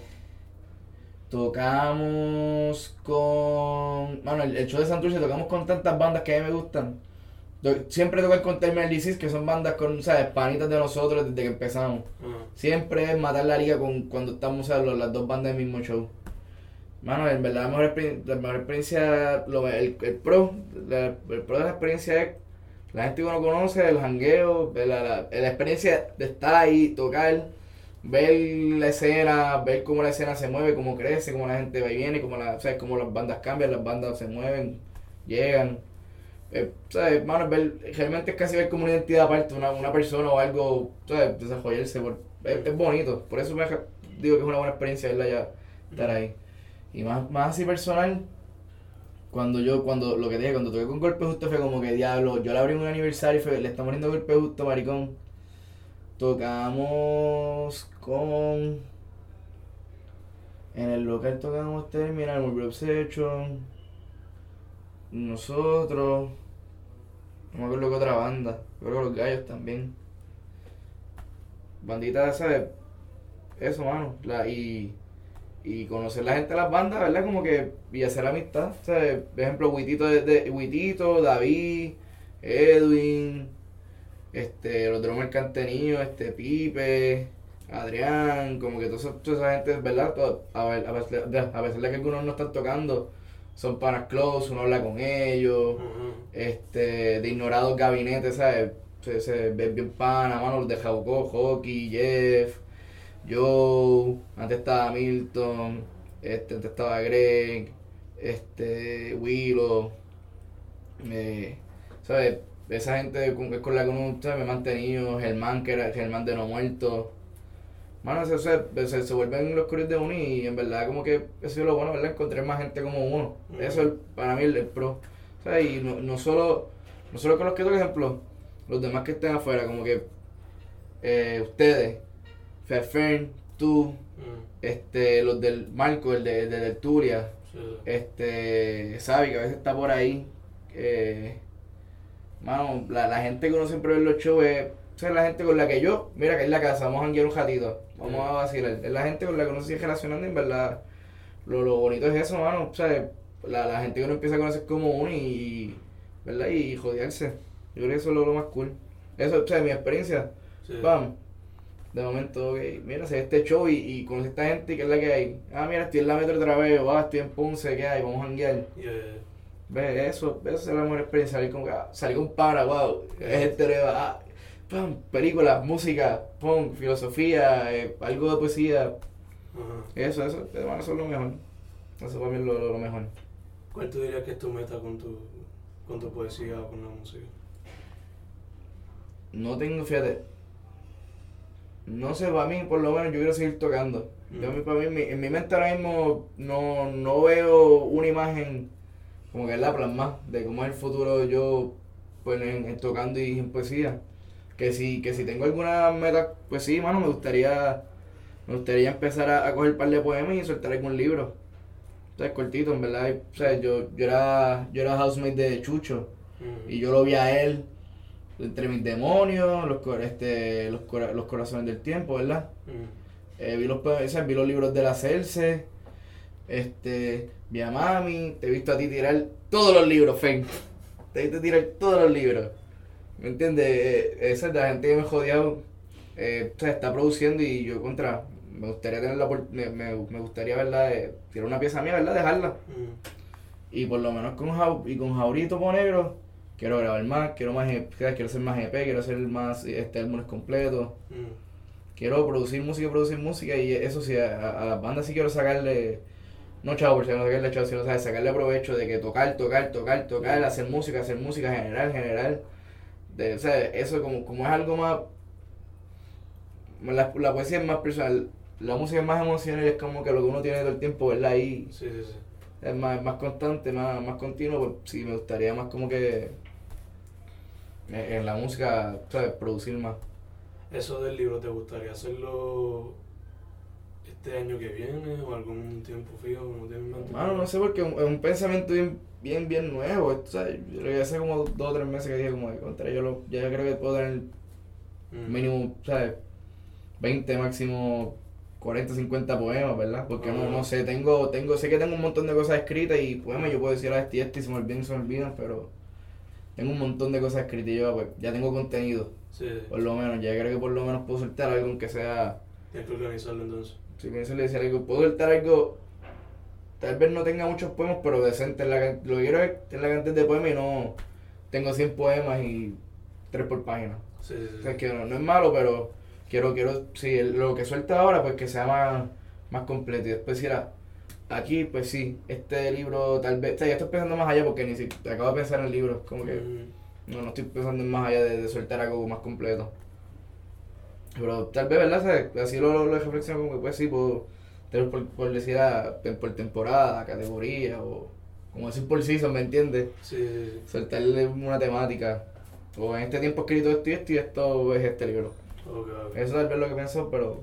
tocamos con bueno el, el show de Santurce tocamos con tantas bandas que a mí me gustan. Siempre tocar con Terminal Disease, que son bandas con, ¿sabes? Panitas de nosotros desde que empezamos. Ajá. Siempre es matar la liga con, cuando estamos ¿sabes? Los- las dos bandas del mismo show. Mano, en verdad la mejor, la mejor experiencia, lo- el, el pro, la- el pro de la experiencia es la gente que uno conoce, el jangueo, la, la, la experiencia de estar ahí, tocar, ver la escena, ver cómo la escena se mueve, cómo crece, cómo la gente va y viene, cómo, la, ¿sabes? cómo las bandas cambian, las bandas se mueven, llegan. Eh, ¿sabes? Mano, ver, realmente es casi ver como una identidad aparte, una, una persona o algo, ¿sabes? desarrollarse. Por, es, bonito, por eso me digo que es una buena experiencia verla ya, estar ahí. Y más, más así personal, cuando yo, cuando lo que dije, cuando toqué con Golpe Justo fue como que diablo, yo le abrí un aniversario y fue, le estamos poniendo Golpe Justo, maricón. Tocamos con. En el local tocamos Terminal, Morbid Obsession. Nosotros. No me acuerdo que otra banda. Creo que los gallos también. Bandita, ¿sabes? Eso, mano. La, y, y conocer la gente de las bandas, ¿verdad? Como que. Y hacer amistad. ¿sabes? Por ejemplo, Huitito, de, de- Huitito, David, Edwin, este, los drummers que han tenido, este, Pipe, Adrián, como que toda esa, toda esa gente, ¿verdad? Todo- a, ver- a, pesar de, a pesar de que algunos no están tocando, son panas close, uno habla con ellos, este, de ignorados gabinetes, ¿sabes? Se, se ve bien pana, mano, los de Jauco, Hockey, Jeff, Joe, antes estaba Milton, este, antes estaba Greg, este, Willow, eh, ¿sabes? Esa gente con, es con la que uno me he mantenido, Germán, que era Germán de no muerto. Mano, se, se, se, se vuelven los curios de uno y en verdad como que eso es lo bueno, ¿verdad? Encontrar más gente como uno. Eso es para mí el, el pro. Y no, no solo no solo con los que toco ejemplo, los demás que estén afuera, como que eh, ustedes, Fefern, tú, Mm, este, los del Marco, el de, el de Tertulia, sí. este, Sabi, que a veces está por ahí. Eh, mano, la, la gente que uno siempre ve en los shows es, o sea, la gente con la que yo, mira que es la casa, vamos a janguear un ratito, vamos a vacilar. Es la gente con la que uno se sigue relacionando en verdad, lo, lo bonito es eso, mano, o sea, la, la gente que uno empieza a conocer como uno y, ¿verdad? Y jodearse. Yo creo que eso es lo, lo más cool. Eso, o sea, mi experiencia, Sí. Pam. De momento, ok, mira, se este show y, y conocí a esta gente y qué es la que hay. Ah, mira, estoy en la metro otra vez, o ah, estoy en Ponce, ¿qué hay? Vamos a janguear. Yeah. Ve, eso, eso es la mejor experiencia, salir con, salir con pana, wow, es ah, pam, películas, música, pum, filosofía, eh, algo de poesía, Ajá. eso, eso, eso es lo mejor. Eso para mí es lo, lo, lo mejor. ¿Cuál tú dirías que es tu meta con tu, con tu poesía o con la música? No tengo, fíjate, no sé, para mí, por lo menos, yo quiero seguir tocando. Yo, Mm. para mí, en mi, en mi mente ahora mismo no, no veo una imagen como que es la plasma de cómo es el futuro yo pues en, en tocando y en poesía. Que si, que si tengo alguna meta, pues sí, mano, me gustaría, me gustaría empezar a, a coger un par de poemas y soltar algún libro. O sea, cortito, en verdad. y, O sea, yo, yo era, yo era housemate de Chucho. Mm. Y yo lo vi a él entre mis demonios, los, este, los, cora- los corazones del tiempo, ¿verdad? Mm. Eh, vi, los, poemas- o sea, vi los libros de la Celce, este, vi a mami, te he visto a ti tirar todos los libros, Fen. Te he visto tirar todos los libros. ¿Me entiendes? Eh, esa es la gente que me jodió. Eh, o sea, está produciendo y yo contra. Me gustaría tener la me, me, me gustaría, ¿verdad? Eh, tirar una pieza mía, ¿verdad? Dejarla. Mm. Y por lo menos con Jau- y con Jaurito Ponegro, quiero grabar más, quiero más EP, quiero hacer más EP, quiero hacer más este álbumes completos. Mm. Quiero producir música, producir música y eso sí, a, a las bandas sí quiero sacarle, no chavo, por si no sacarle chavo, sino ¿sabes? sacarle provecho de que tocar, tocar, tocar, tocar, hacer música, hacer música general, general. De, o sea, eso como, como es algo más, la, la poesía es más personal, la música es más emocional y es como que lo que uno tiene todo el tiempo, ¿verdad? Ahí Sí, sí, sí. es más, más constante, más, más continuo, pues sí, me gustaría más como que en, en la música, ¿sabes? Producir más. Eso del libro, ¿te gustaría hacerlo este año que viene o algún tiempo fijo como tienes en mente? Mano, no sé, porque es un, pensamiento bien, bien, bien nuevo. Esto, ¿sabes? Yo que hace como dos o tres meses que dije, como que contra yo lo, ya creo que puedo tener Mm. mínimo, ¿sabes? 20, máximo 40, 50 poemas, ¿verdad? Porque no, no sé, tengo, tengo, sé que tengo un montón de cosas escritas y poemas yo puedo decir a este y este y se me olvidan y se me olvidan, pero tengo un montón de cosas escritas y yo pues, ya tengo contenido, Sí, por lo menos, ya creo que por lo menos puedo soltar algo aunque sea, tienes que organizarlo entonces. Si pienso le decir algo, puedo soltar algo, tal vez no tenga muchos poemas, pero decente, en la, lo que quiero es en la cantidad de poemas y no tengo 100 poemas y 3 por página. Sí, sí, O sea, que no, no es malo, pero quiero, quiero, sí, el- lo que suelta ahora, pues que sea más, más completo. Y después si era, aquí, pues sí, este libro tal vez, o sea, ya estoy pensando más allá porque ni siquiera acabo de pensar en el libro, como que Mm. no, no estoy pensando en más allá de, de soltar algo más completo. Pero tal vez, ¿verdad? Así lo, lo, reflexiono como que pues sí, tener por, por decir a- por temporada, categoría, o como decir por season, ¿me entiendes? Sí. Soltarle una temática. O en este tiempo he escrito esto y esto y esto es este libro. Ok, ok. Eso tal vez lo que pienso, pero.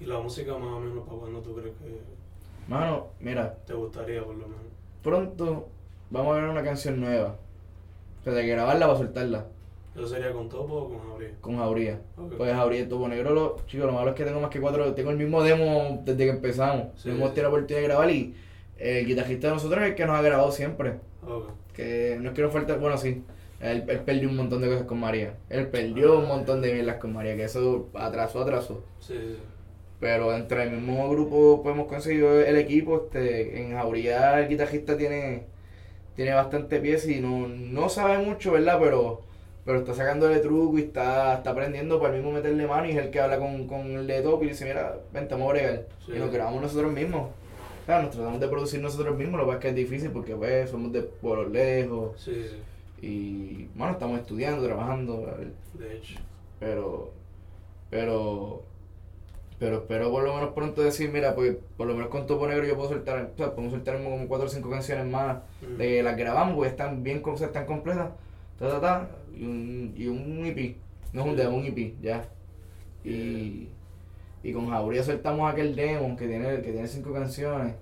¿Y la música más o menos para cuándo tú crees que Mano, mira, te gustaría por lo menos? pronto vamos a ver una canción nueva. O sea, de que grabarla para soltarla. ¿Eso sería con Topo o con Abril? Con Jauría. Ok. Pues Jauría y Tubo Negro, lo, chicos, lo malo es que tengo más que cuatro. Tengo el mismo demo desde que empezamos. Sí, hemos sí. tenido la oportunidad de grabar y el guitarrista de nosotros es el que nos ha grabado siempre. Ok. Que no es que nos falte. Bueno, sí. Él, él perdió un montón de cosas con María. Él perdió un montón de mierdas con María, que eso atrasó, atrasó. Sí, sí. Pero entre el mismo grupo pues, hemos conseguido el equipo. Este, en Jauría el guitarrista tiene, tiene bastante pieza y no, no sabe mucho, ¿verdad? Pero, pero está sacándole truco y está, está aprendiendo para el mismo meterle mano y es el que habla con, con el de top y le dice, mira, vente, vamos a bregar. Sí. Y nos grabamos nosotros mismos. Claro, nos tratamos de producir nosotros mismos, lo que pasa es que es difícil porque pues somos de pueblos lejos Sí, sí, y bueno, estamos estudiando, trabajando, De hecho. pero, pero, pero espero por lo menos pronto decir, mira, pues por lo menos con Topo Negro yo puedo soltar, o sea, podemos soltar como cuatro o cinco canciones más, Mm. de que las grabamos, pues están bien, o sea, están completas, ta, ta, ta, y un, y un hippie. No es un demo, un hippie, ya. Y, y con Jauría soltamos aquel demo que tiene, que tiene cinco canciones.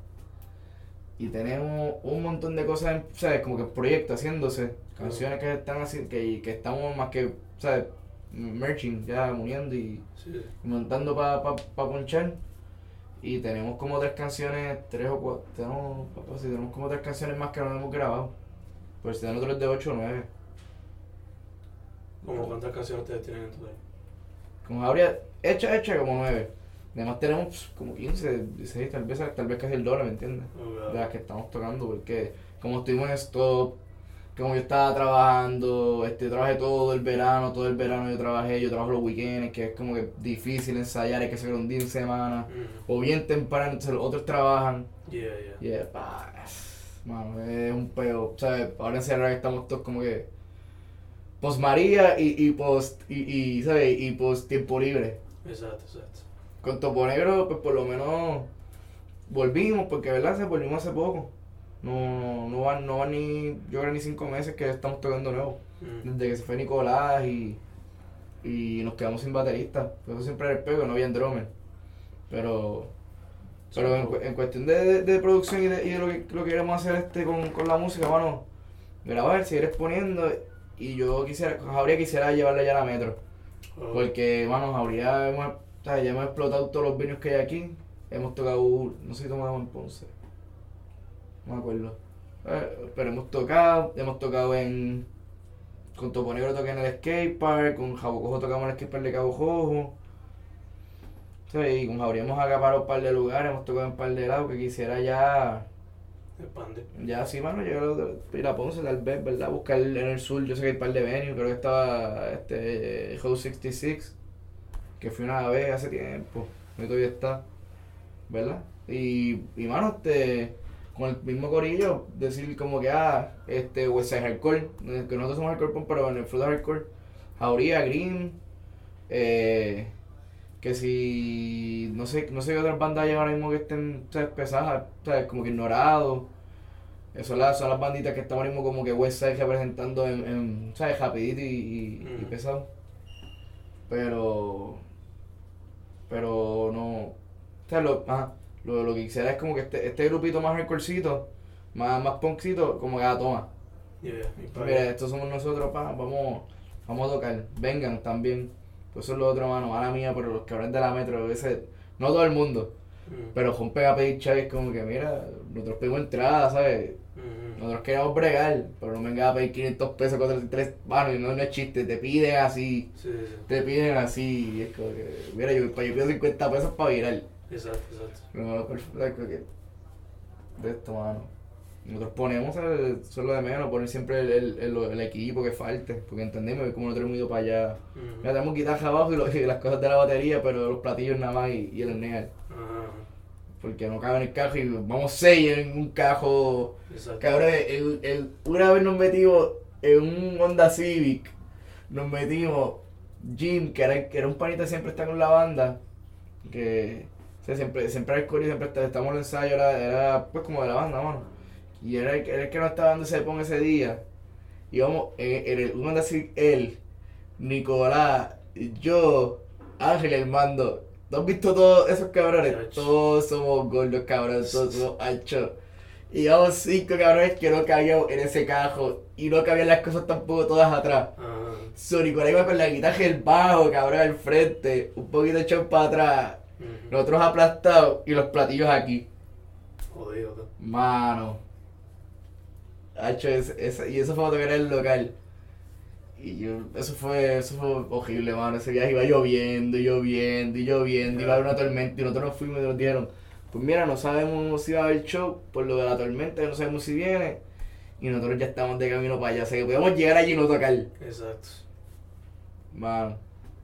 Y tenemos un montón de cosas, ¿sabes? Como que proyectos haciéndose. Canciones que están así, que, que estamos más que, ¿sabes? Merching, ya uniendo y, montando para pa, pa ponchar. Y tenemos como tres canciones, tres o cuatro, tenemos, papá, sí, tenemos como tres canciones más que no hemos grabado. Pues tenemos tres de 8 o 9. ¿Como cuántas canciones ustedes tienen en total? Como habría hecha, hecha como nueve. Además tenemos pues, como 15, 16, tal vez, tal vez casi el doble, ¿me entiendes? De las que estamos tocando, porque como estuvimos en stop, como yo estaba trabajando, este, trabajé todo el verano, todo el verano yo trabajé, yo trabajo los weekends, que es como que difícil ensayar, hay que hacer un día en semana, o bien temprano, entonces los otros trabajan. Yeah, yeah. Yeah, bah, mano, es un peo, ¿sabes? Ahora en estamos todos como que post María y, y post, y, y, ¿sabes? Y post tiempo libre. Exacto, exacto. Con Topo Negro, pues por lo menos volvimos, porque verdad, se volvimos hace poco. No, no van, no van ni, yo creo ni cinco meses que estamos tocando nuevo. Mm. Desde que se fue Nicolás y, y nos quedamos sin baterista. Eso siempre era el pego, no había drummer. Pero, pero en, en cuestión de, de, de producción y de, y de lo, que, lo que queremos hacer este con, con la música, bueno, grabar, seguir exponiendo. Y yo quisiera, Jauría quisiera llevarla ya a la metro. Oh, Porque, vamos, habría, hemos, o sea, ya hemos explotado todos los venues que hay aquí. Hemos tocado, no sé si tomamos en Ponce. No me acuerdo. Eh, pero hemos tocado, hemos tocado en. Con Topo Negro toqué en el skate park, con Jabo Cojo tocamos en el skate park de Cabo Jojo. Sí, y con Jauría hemos acaparado un par de lugares, hemos tocado en un par de lados que quisiera ya. Ya sí, mano, a ir a Ponce tal vez, ¿verdad? Buscar en el sur, yo sé que hay un par de venues, creo que estaba este House 66, que fui una vez hace tiempo, y todavía está, ¿verdad? Y, y mano, este, con el mismo corillo, decir como que, ah, este, Westside Hardcore, eh, que nosotros somos Hardcore pero en el Fruta Hardcore, Jauría, Green, eh, que si, no sé, no sé qué otras bandas hay ahora mismo que estén, ¿sabes? Pesadas, ¿sabes? Como que ignorados. Eso son las, son las banditas que estamos mismo como que Westside representando en, en ¿sabes? Rapidito y, y, y Ujú. pesado. Pero. Pero no. Sea, lo, ajá, lo, lo que quisiera es como que este, este grupito más hardcorecito, más, más punkcito, como que ah, toma. Yeah, Mira, estos somos nosotros, pa, vamos, vamos a tocar. Vengan también. Pues eso es lo otro, mano. Mala mía, pero los cabrones de la metro, a veces, no todo el mundo, Mm, pero rompen a pedir chaves como que, mira, nosotros pedimos entrada, ¿sabes? mm, Nosotros queremos bregar, pero no me vengas a pedir 500 pesos con tres mano y no, no es chiste, te piden así, Sí, sí, te piden así, y es como que, mira, yo, yo pido 50 pesos para virar. Exacto, exacto. No, perfecto, que, de esto, mano. Nosotros ponemos, ¿sabes? Eso es lo de menos, poner siempre el, el, el, el equipo que falte, porque entendemos como nosotros hemos ido para allá. Mm. Mira, tenemos guitarra abajo y, lo- (laughs) y las cosas de la batería, pero los platillos nada más y, y el neal. Porque no cabe en el cajo y vamos seis en un cajo. exacto. Cabrón, el, el- una vez nos metimos en un Honda Civic, nos metimos Jim, que era, que era un panita que siempre está con la banda, que o sea, siempre, siempre era el coro y siempre está- estamos en el ensayo, era, era pues como de la banda, mano. Y era el, que- era el que nos estaba dando ese pon ese día. Íbamos en, en el un Honda Civic, él, Nicolás, yo, Ángel, el mando. ¿Tú has visto todos esos cabrones? Todos somos gordos, cabrones, todos somos anchos. Y íbamos cinco cabrones que no cabíamos en ese cajo. Y no cabían las cosas tampoco todas atrás. Ajá. So, Nicolás iba con la guitarra el bajo, cabrón, al frente. Un poquito echado para atrás. Ujú. Nosotros aplastados y los platillos aquí. Jodido, ¿no? Mano. Hacho, ese- ese- y eso fue cuando tocar en el local. Y yo, eso fue, eso fue horrible, mano. Ese viaje iba lloviendo, y lloviendo, y lloviendo, iba a haber una tormenta y nosotros nos fuimos y nos dijeron, pues mira, no sabemos si va a haber show por lo de la tormenta, no sabemos si viene. Y nosotros ya estamos de camino para allá, sea que podíamos llegar allí y no tocar. Exacto. Mano,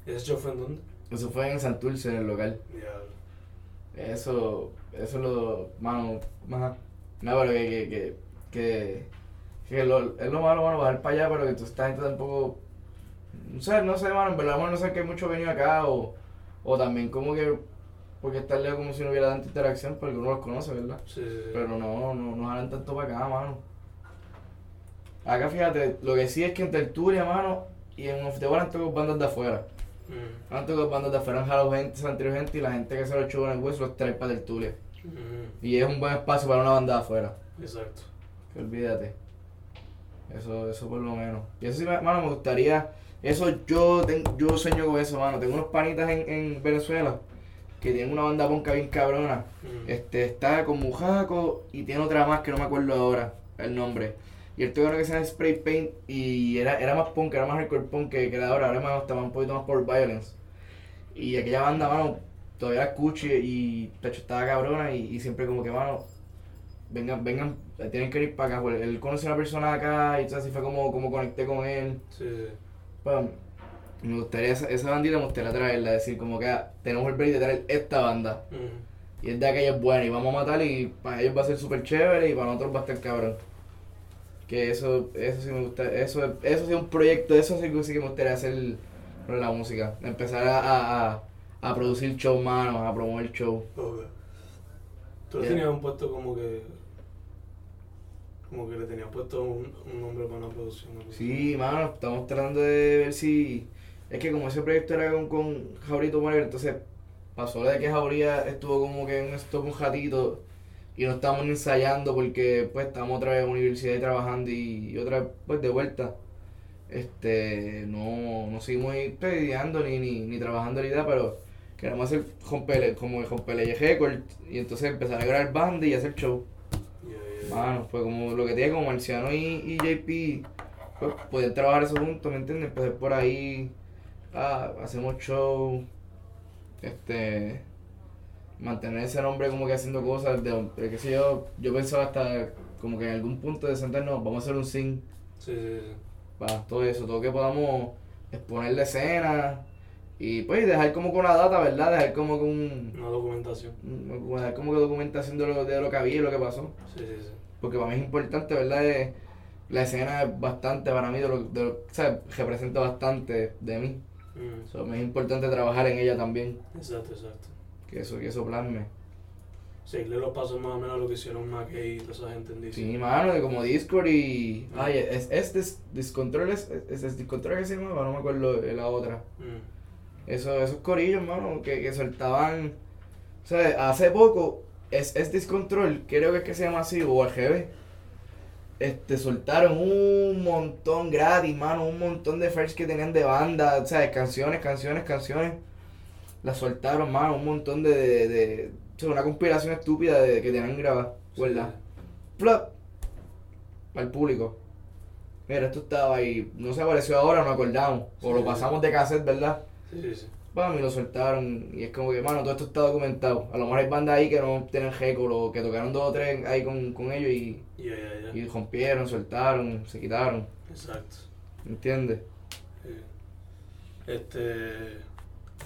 ¿Ese show fue en dónde? eso fue en Santurce, en el local. Diablo. Eso, eso es lo, mano, ajá. No, pero que, que, que, que, que lo, es lo malo, mano, bajar para allá, pero que entonces esta gente tampoco, no sé, no sé, mano, en verdad, mano, no sé que hay mucho venido acá, o, o también como que, porque estar lejos como si no hubiera tanta interacción, porque uno los conoce, ¿verdad? Sí, sí, sí. Pero no, no, no jalan tanto para acá, mano. Acá, fíjate, lo que sí es que en Tertulia, mano, y en Off the Wall han tocado bandas de afuera. Mm, Han tocado bandas de afuera, han jalado gente, se han tirado gente, y la gente que se lo echó en el hueso los trae para Tertulia. mm, Y es un buen espacio para una banda de afuera. Exacto. Olvídate. Eso, eso por lo menos. Y eso sí, me- mano, me gustaría. Eso yo ten- yo sueño con eso, mano. Tengo unos panitas en, en Venezuela que tienen una banda ponca bien cabrona. Mm, Este está con Mujaco y tiene otra más que no me acuerdo ahora el nombre. Y el toca uno que se llama Spray Paint y era, era más punk, era más hardcore punk que, que la ahora. Ahora más, estaba un poquito más por violence. Y aquella banda, mano, todavía la escucho y, y estaba cabrona y, y siempre como que, mano, vengan, vengan, tienen que ir para acá. pues, Él conoce a una persona acá y entonces así fue como, como conecté con él. Sí. Pues, me gustaría, esa, esa bandita me gustaría traerla, decir como que ah, tenemos el break de traer esta banda. Y es de aquella es buena y vamos a matar y para ellos va a ser súper chévere y para nosotros va a estar cabrón. Que eso, eso sí me gusta, eso, eso sí es un proyecto, eso sí, que- sí que me gustaría hacer con la música. Empezar a, a, a, a producir show, mano, a promover show. ok. Tú Yeah. tenías un puesto como que. Como que le tenías puesto un, un nombre para una producción. Sí, mano, estamos tratando de ver si... Es que como ese proyecto era con, con Jaurito Moreno, entonces pasó de que Jauría estuvo como que en un stop un ratito y no estábamos ensayando porque pues estamos otra vez en la universidad y trabajando y, otra vez pues de vuelta. Este, no, no seguimos ahí ideando ni, ni, ni trabajando ni nada, pero queremos hacer rompele, como el rompele Record y entonces empezar a grabar banda y hacer show. Mano, pues como lo que tiene como Marciano y, y JP, pues pueden trabajar eso juntos, ¿me entiendes? Empezar por ahí, ah, hacemos show, este, mantener ese nombre como que haciendo cosas, de, de qué sé yo, yo pensaba hasta como que en algún punto de sentarnos, vamos a hacer un sync, Sí, sí, sí. para todo eso, todo que podamos exponer la escena y pues dejar como con una data, ¿verdad? Dejar como con un, Una documentación. dejar como que documentación de lo, de lo que había y lo que pasó. Sí, sí, sí. Porque para mí es importante, ¿verdad? Eh, la escena es bastante para mí, de lo, de lo- o sea, representa bastante de mí. Mm, So, me es importante trabajar en ella también, Exacto, exacto. que eso, que eso plasme. Seguirle los pasos más o menos a lo que hicieron McKay y toda esa gente en DC. Sí, mano, de como Discord y. Ay, es, es, dis- Discontrol, es, es, es Discontrol que se llamaba, no me acuerdo de la otra. Mm. Eso, esos corillos, mano, que, que soltaban. O sea, hace poco, es, es Discontrol, creo que es que se llama así, o al GB. Este, soltaron un montón gratis, mano, un montón de first que tenían de banda, o sea, canciones, canciones, canciones. Las soltaron, mano, un montón de. de, de- o sea, una conspiración estúpida de, que tenían grabadas, ¿verdad? Plop. Al público. Mira, esto estaba ahí. No se apareció ahora, nos acordamos. O lo pasamos de cassette, ¿verdad? Sí, sí, Pam, y lo soltaron. Y es como que, mano, todo esto está documentado. A lo mejor hay bandas ahí que no tienen récord o que tocaron dos o tres ahí con, con ellos y, Ya, ya, ya. y rompieron, soltaron, se quitaron. Exacto. ¿Entiendes? Sí. Este.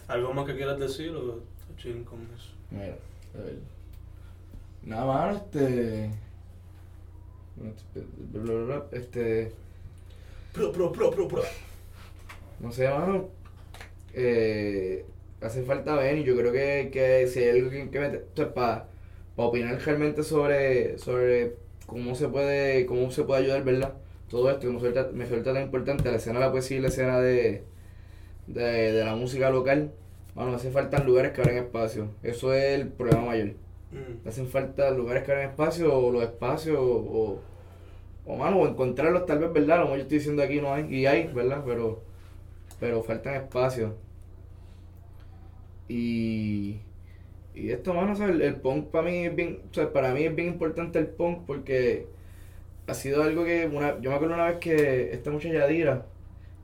¿Algo más que quieras decir o está chill con eso? Mira, a ver. Nada, mano, este. Este. Pro, pro, pro, pro, pro. No sé, mano. Eh, hace falta ver y yo creo que, que si hay algo que, que meter, o sea, para opinar realmente sobre, sobre cómo se puede cómo se puede ayudar, ¿verdad? Todo esto que me suelta, me suelta tan importante, la escena de la poesía y la escena de, de, de la música local. Mano, hace falta lugares que abran espacio. Eso es el problema mayor. Mm. Hacen falta lugares que abran espacio o los espacios o, o mano, o encontrarlos tal vez, ¿verdad? Mejor yo estoy diciendo aquí no hay, y hay, ¿verdad? Pero, pero faltan espacios. Y, y esto, mano, o sea, el, el punk para mí es bien, o sea, para mí es bien importante el punk porque ha sido algo que, una, yo me acuerdo una vez que esta muchacha Yadira,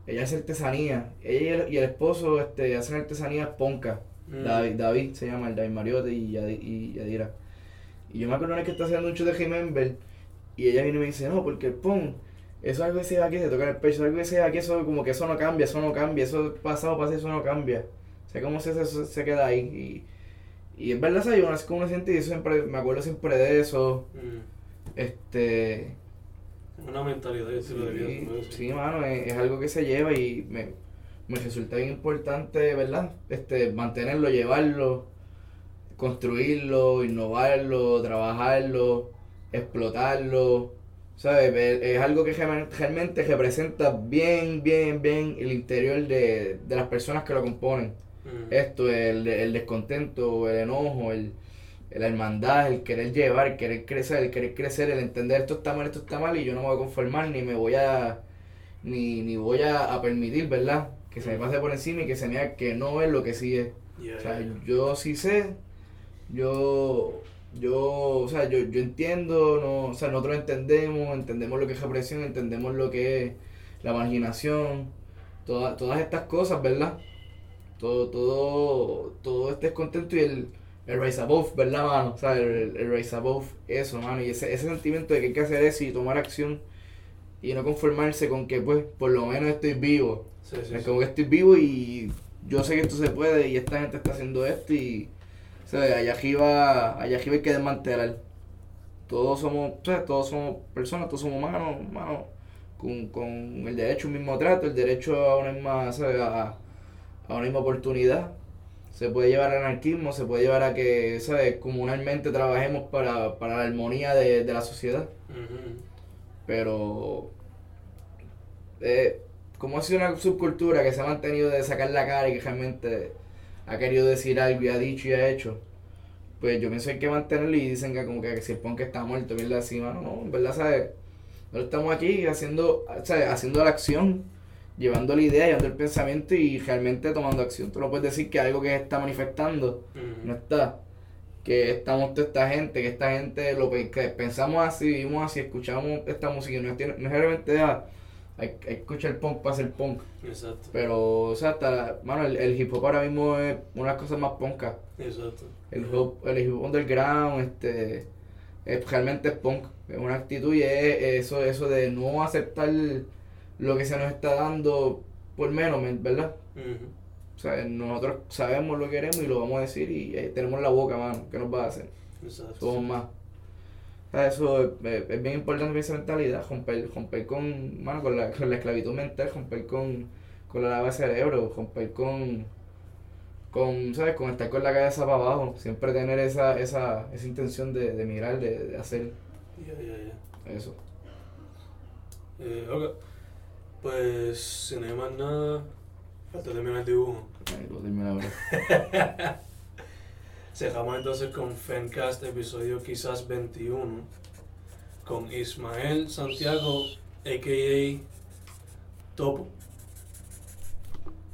ella hace artesanía, ella y el, y el esposo este, hacen artesanías ponca. Mm. David, David se llama, el David Mariotti y, Yadi- y Yadira. Y yo me acuerdo una vez que está haciendo un show de Remember y ella viene y me dice, no, porque el punk, eso es algo que se da aquí, se toca en el pecho, algo que se da aquí, eso como que eso no cambia, eso no cambia, eso pasado pasa, eso no cambia. Sea, cómo se, eso se queda ahí. Y, y es verdad, ¿sabes? Uno así como uno siente y yo siempre, me acuerdo siempre de eso. Mm. Este... Una mentalidad y estilo de vida. Sí, ¿no? Sí. sí, mano, es, es algo que se lleva y me, me resulta bien importante, ¿verdad? Este, mantenerlo, llevarlo, construirlo, innovarlo, trabajarlo, explotarlo, ¿sabes? Es algo que real- realmente representa bien, bien, bien el interior de, de las personas que lo componen. Mm. Esto, el, el descontento, el enojo, el, la hermandad, el querer llevar, el querer crecer, el querer crecer, el entender esto está mal, esto está mal y yo no me voy a conformar ni me voy a ni, ni voy a, a permitir, ¿verdad? Que se me pase por encima y que se me haga que no es lo que sí es. O sea, yo sí sé, yo, yo, o sea, yo, yo entiendo, no, o sea, nosotros entendemos, entendemos lo que es represión, entendemos lo que es la marginación, toda- todas estas cosas, ¿verdad? Todo, todo, todo este descontento y el, el rise above, ¿verdad, mano? O sea, el, el rise above, eso, mano, y ese, ese sentimiento de que hay que hacer eso y tomar acción y no conformarse con que, pues, por lo menos estoy vivo. Sí, sí, Es como que estoy vivo y yo sé que esto se puede y esta gente está haciendo esto y o sea, allá arriba, allá arriba hay que desmantelar. Todos somos, o sea, todos somos personas, todos somos humanos, humanos, con, con el derecho a un mismo trato, el derecho a una misma, ¿sabes? A, a una misma oportunidad. Se puede llevar al anarquismo, se puede llevar a que, ¿sabes? Comunalmente trabajemos para, para la armonía de, de la sociedad Ujú. pero eh, como ha sido una subcultura que se ha mantenido de sacar la cara y que realmente ha querido decir algo y ha dicho y ha hecho, pues yo pienso que hay que mantenerlo y dicen que como que, si el punk está muerto, ¿verdad? Así, mano, no, en verdad, ¿sabes? Nosotros estamos aquí haciendo, ¿sabes? Haciendo la acción, llevando la idea, llevando el pensamiento y realmente tomando acción. Tú no puedes decir que algo que se está manifestando no está. Que estamos toda esta gente, que esta gente lo que pensamos así, vivimos así, escuchamos esta música no, tiene, no es realmente ah, que escuchar punk para hacer punk. Exacto. Pero, o sea, hasta, mano, el, el hip hop ahora mismo es una de las cosas más punkas. Exacto. El hip hop, el hip hop underground, este, es, realmente es punk. Es una actitud y es eso, eso de no aceptar lo que se nos está dando por menos, men, ¿verdad? Ujú. O sea, nosotros sabemos lo que queremos y lo vamos a decir y eh, tenemos la boca, mano. ¿Qué nos va a hacer? Exacto. Somos más. O sea, eso es, es- bien importante esa mentalidad, romper, romper con, mano, con la, con la esclavitud mental, romper con, con la lava de cerebro, romper con, con, ¿sabes? Con estar con la cabeza para abajo. Siempre tener esa, esa, esa intención de, de mirar, de, de hacer Ya, ya, ya. eso. Eh, ok. Pues si no hay más nada, falta terminar el dibujo. Ahí lo termino ahora. Cerramos entonces con Fencast, episodio quizás 21, con Ismael Santiago, a.k.a. Topo.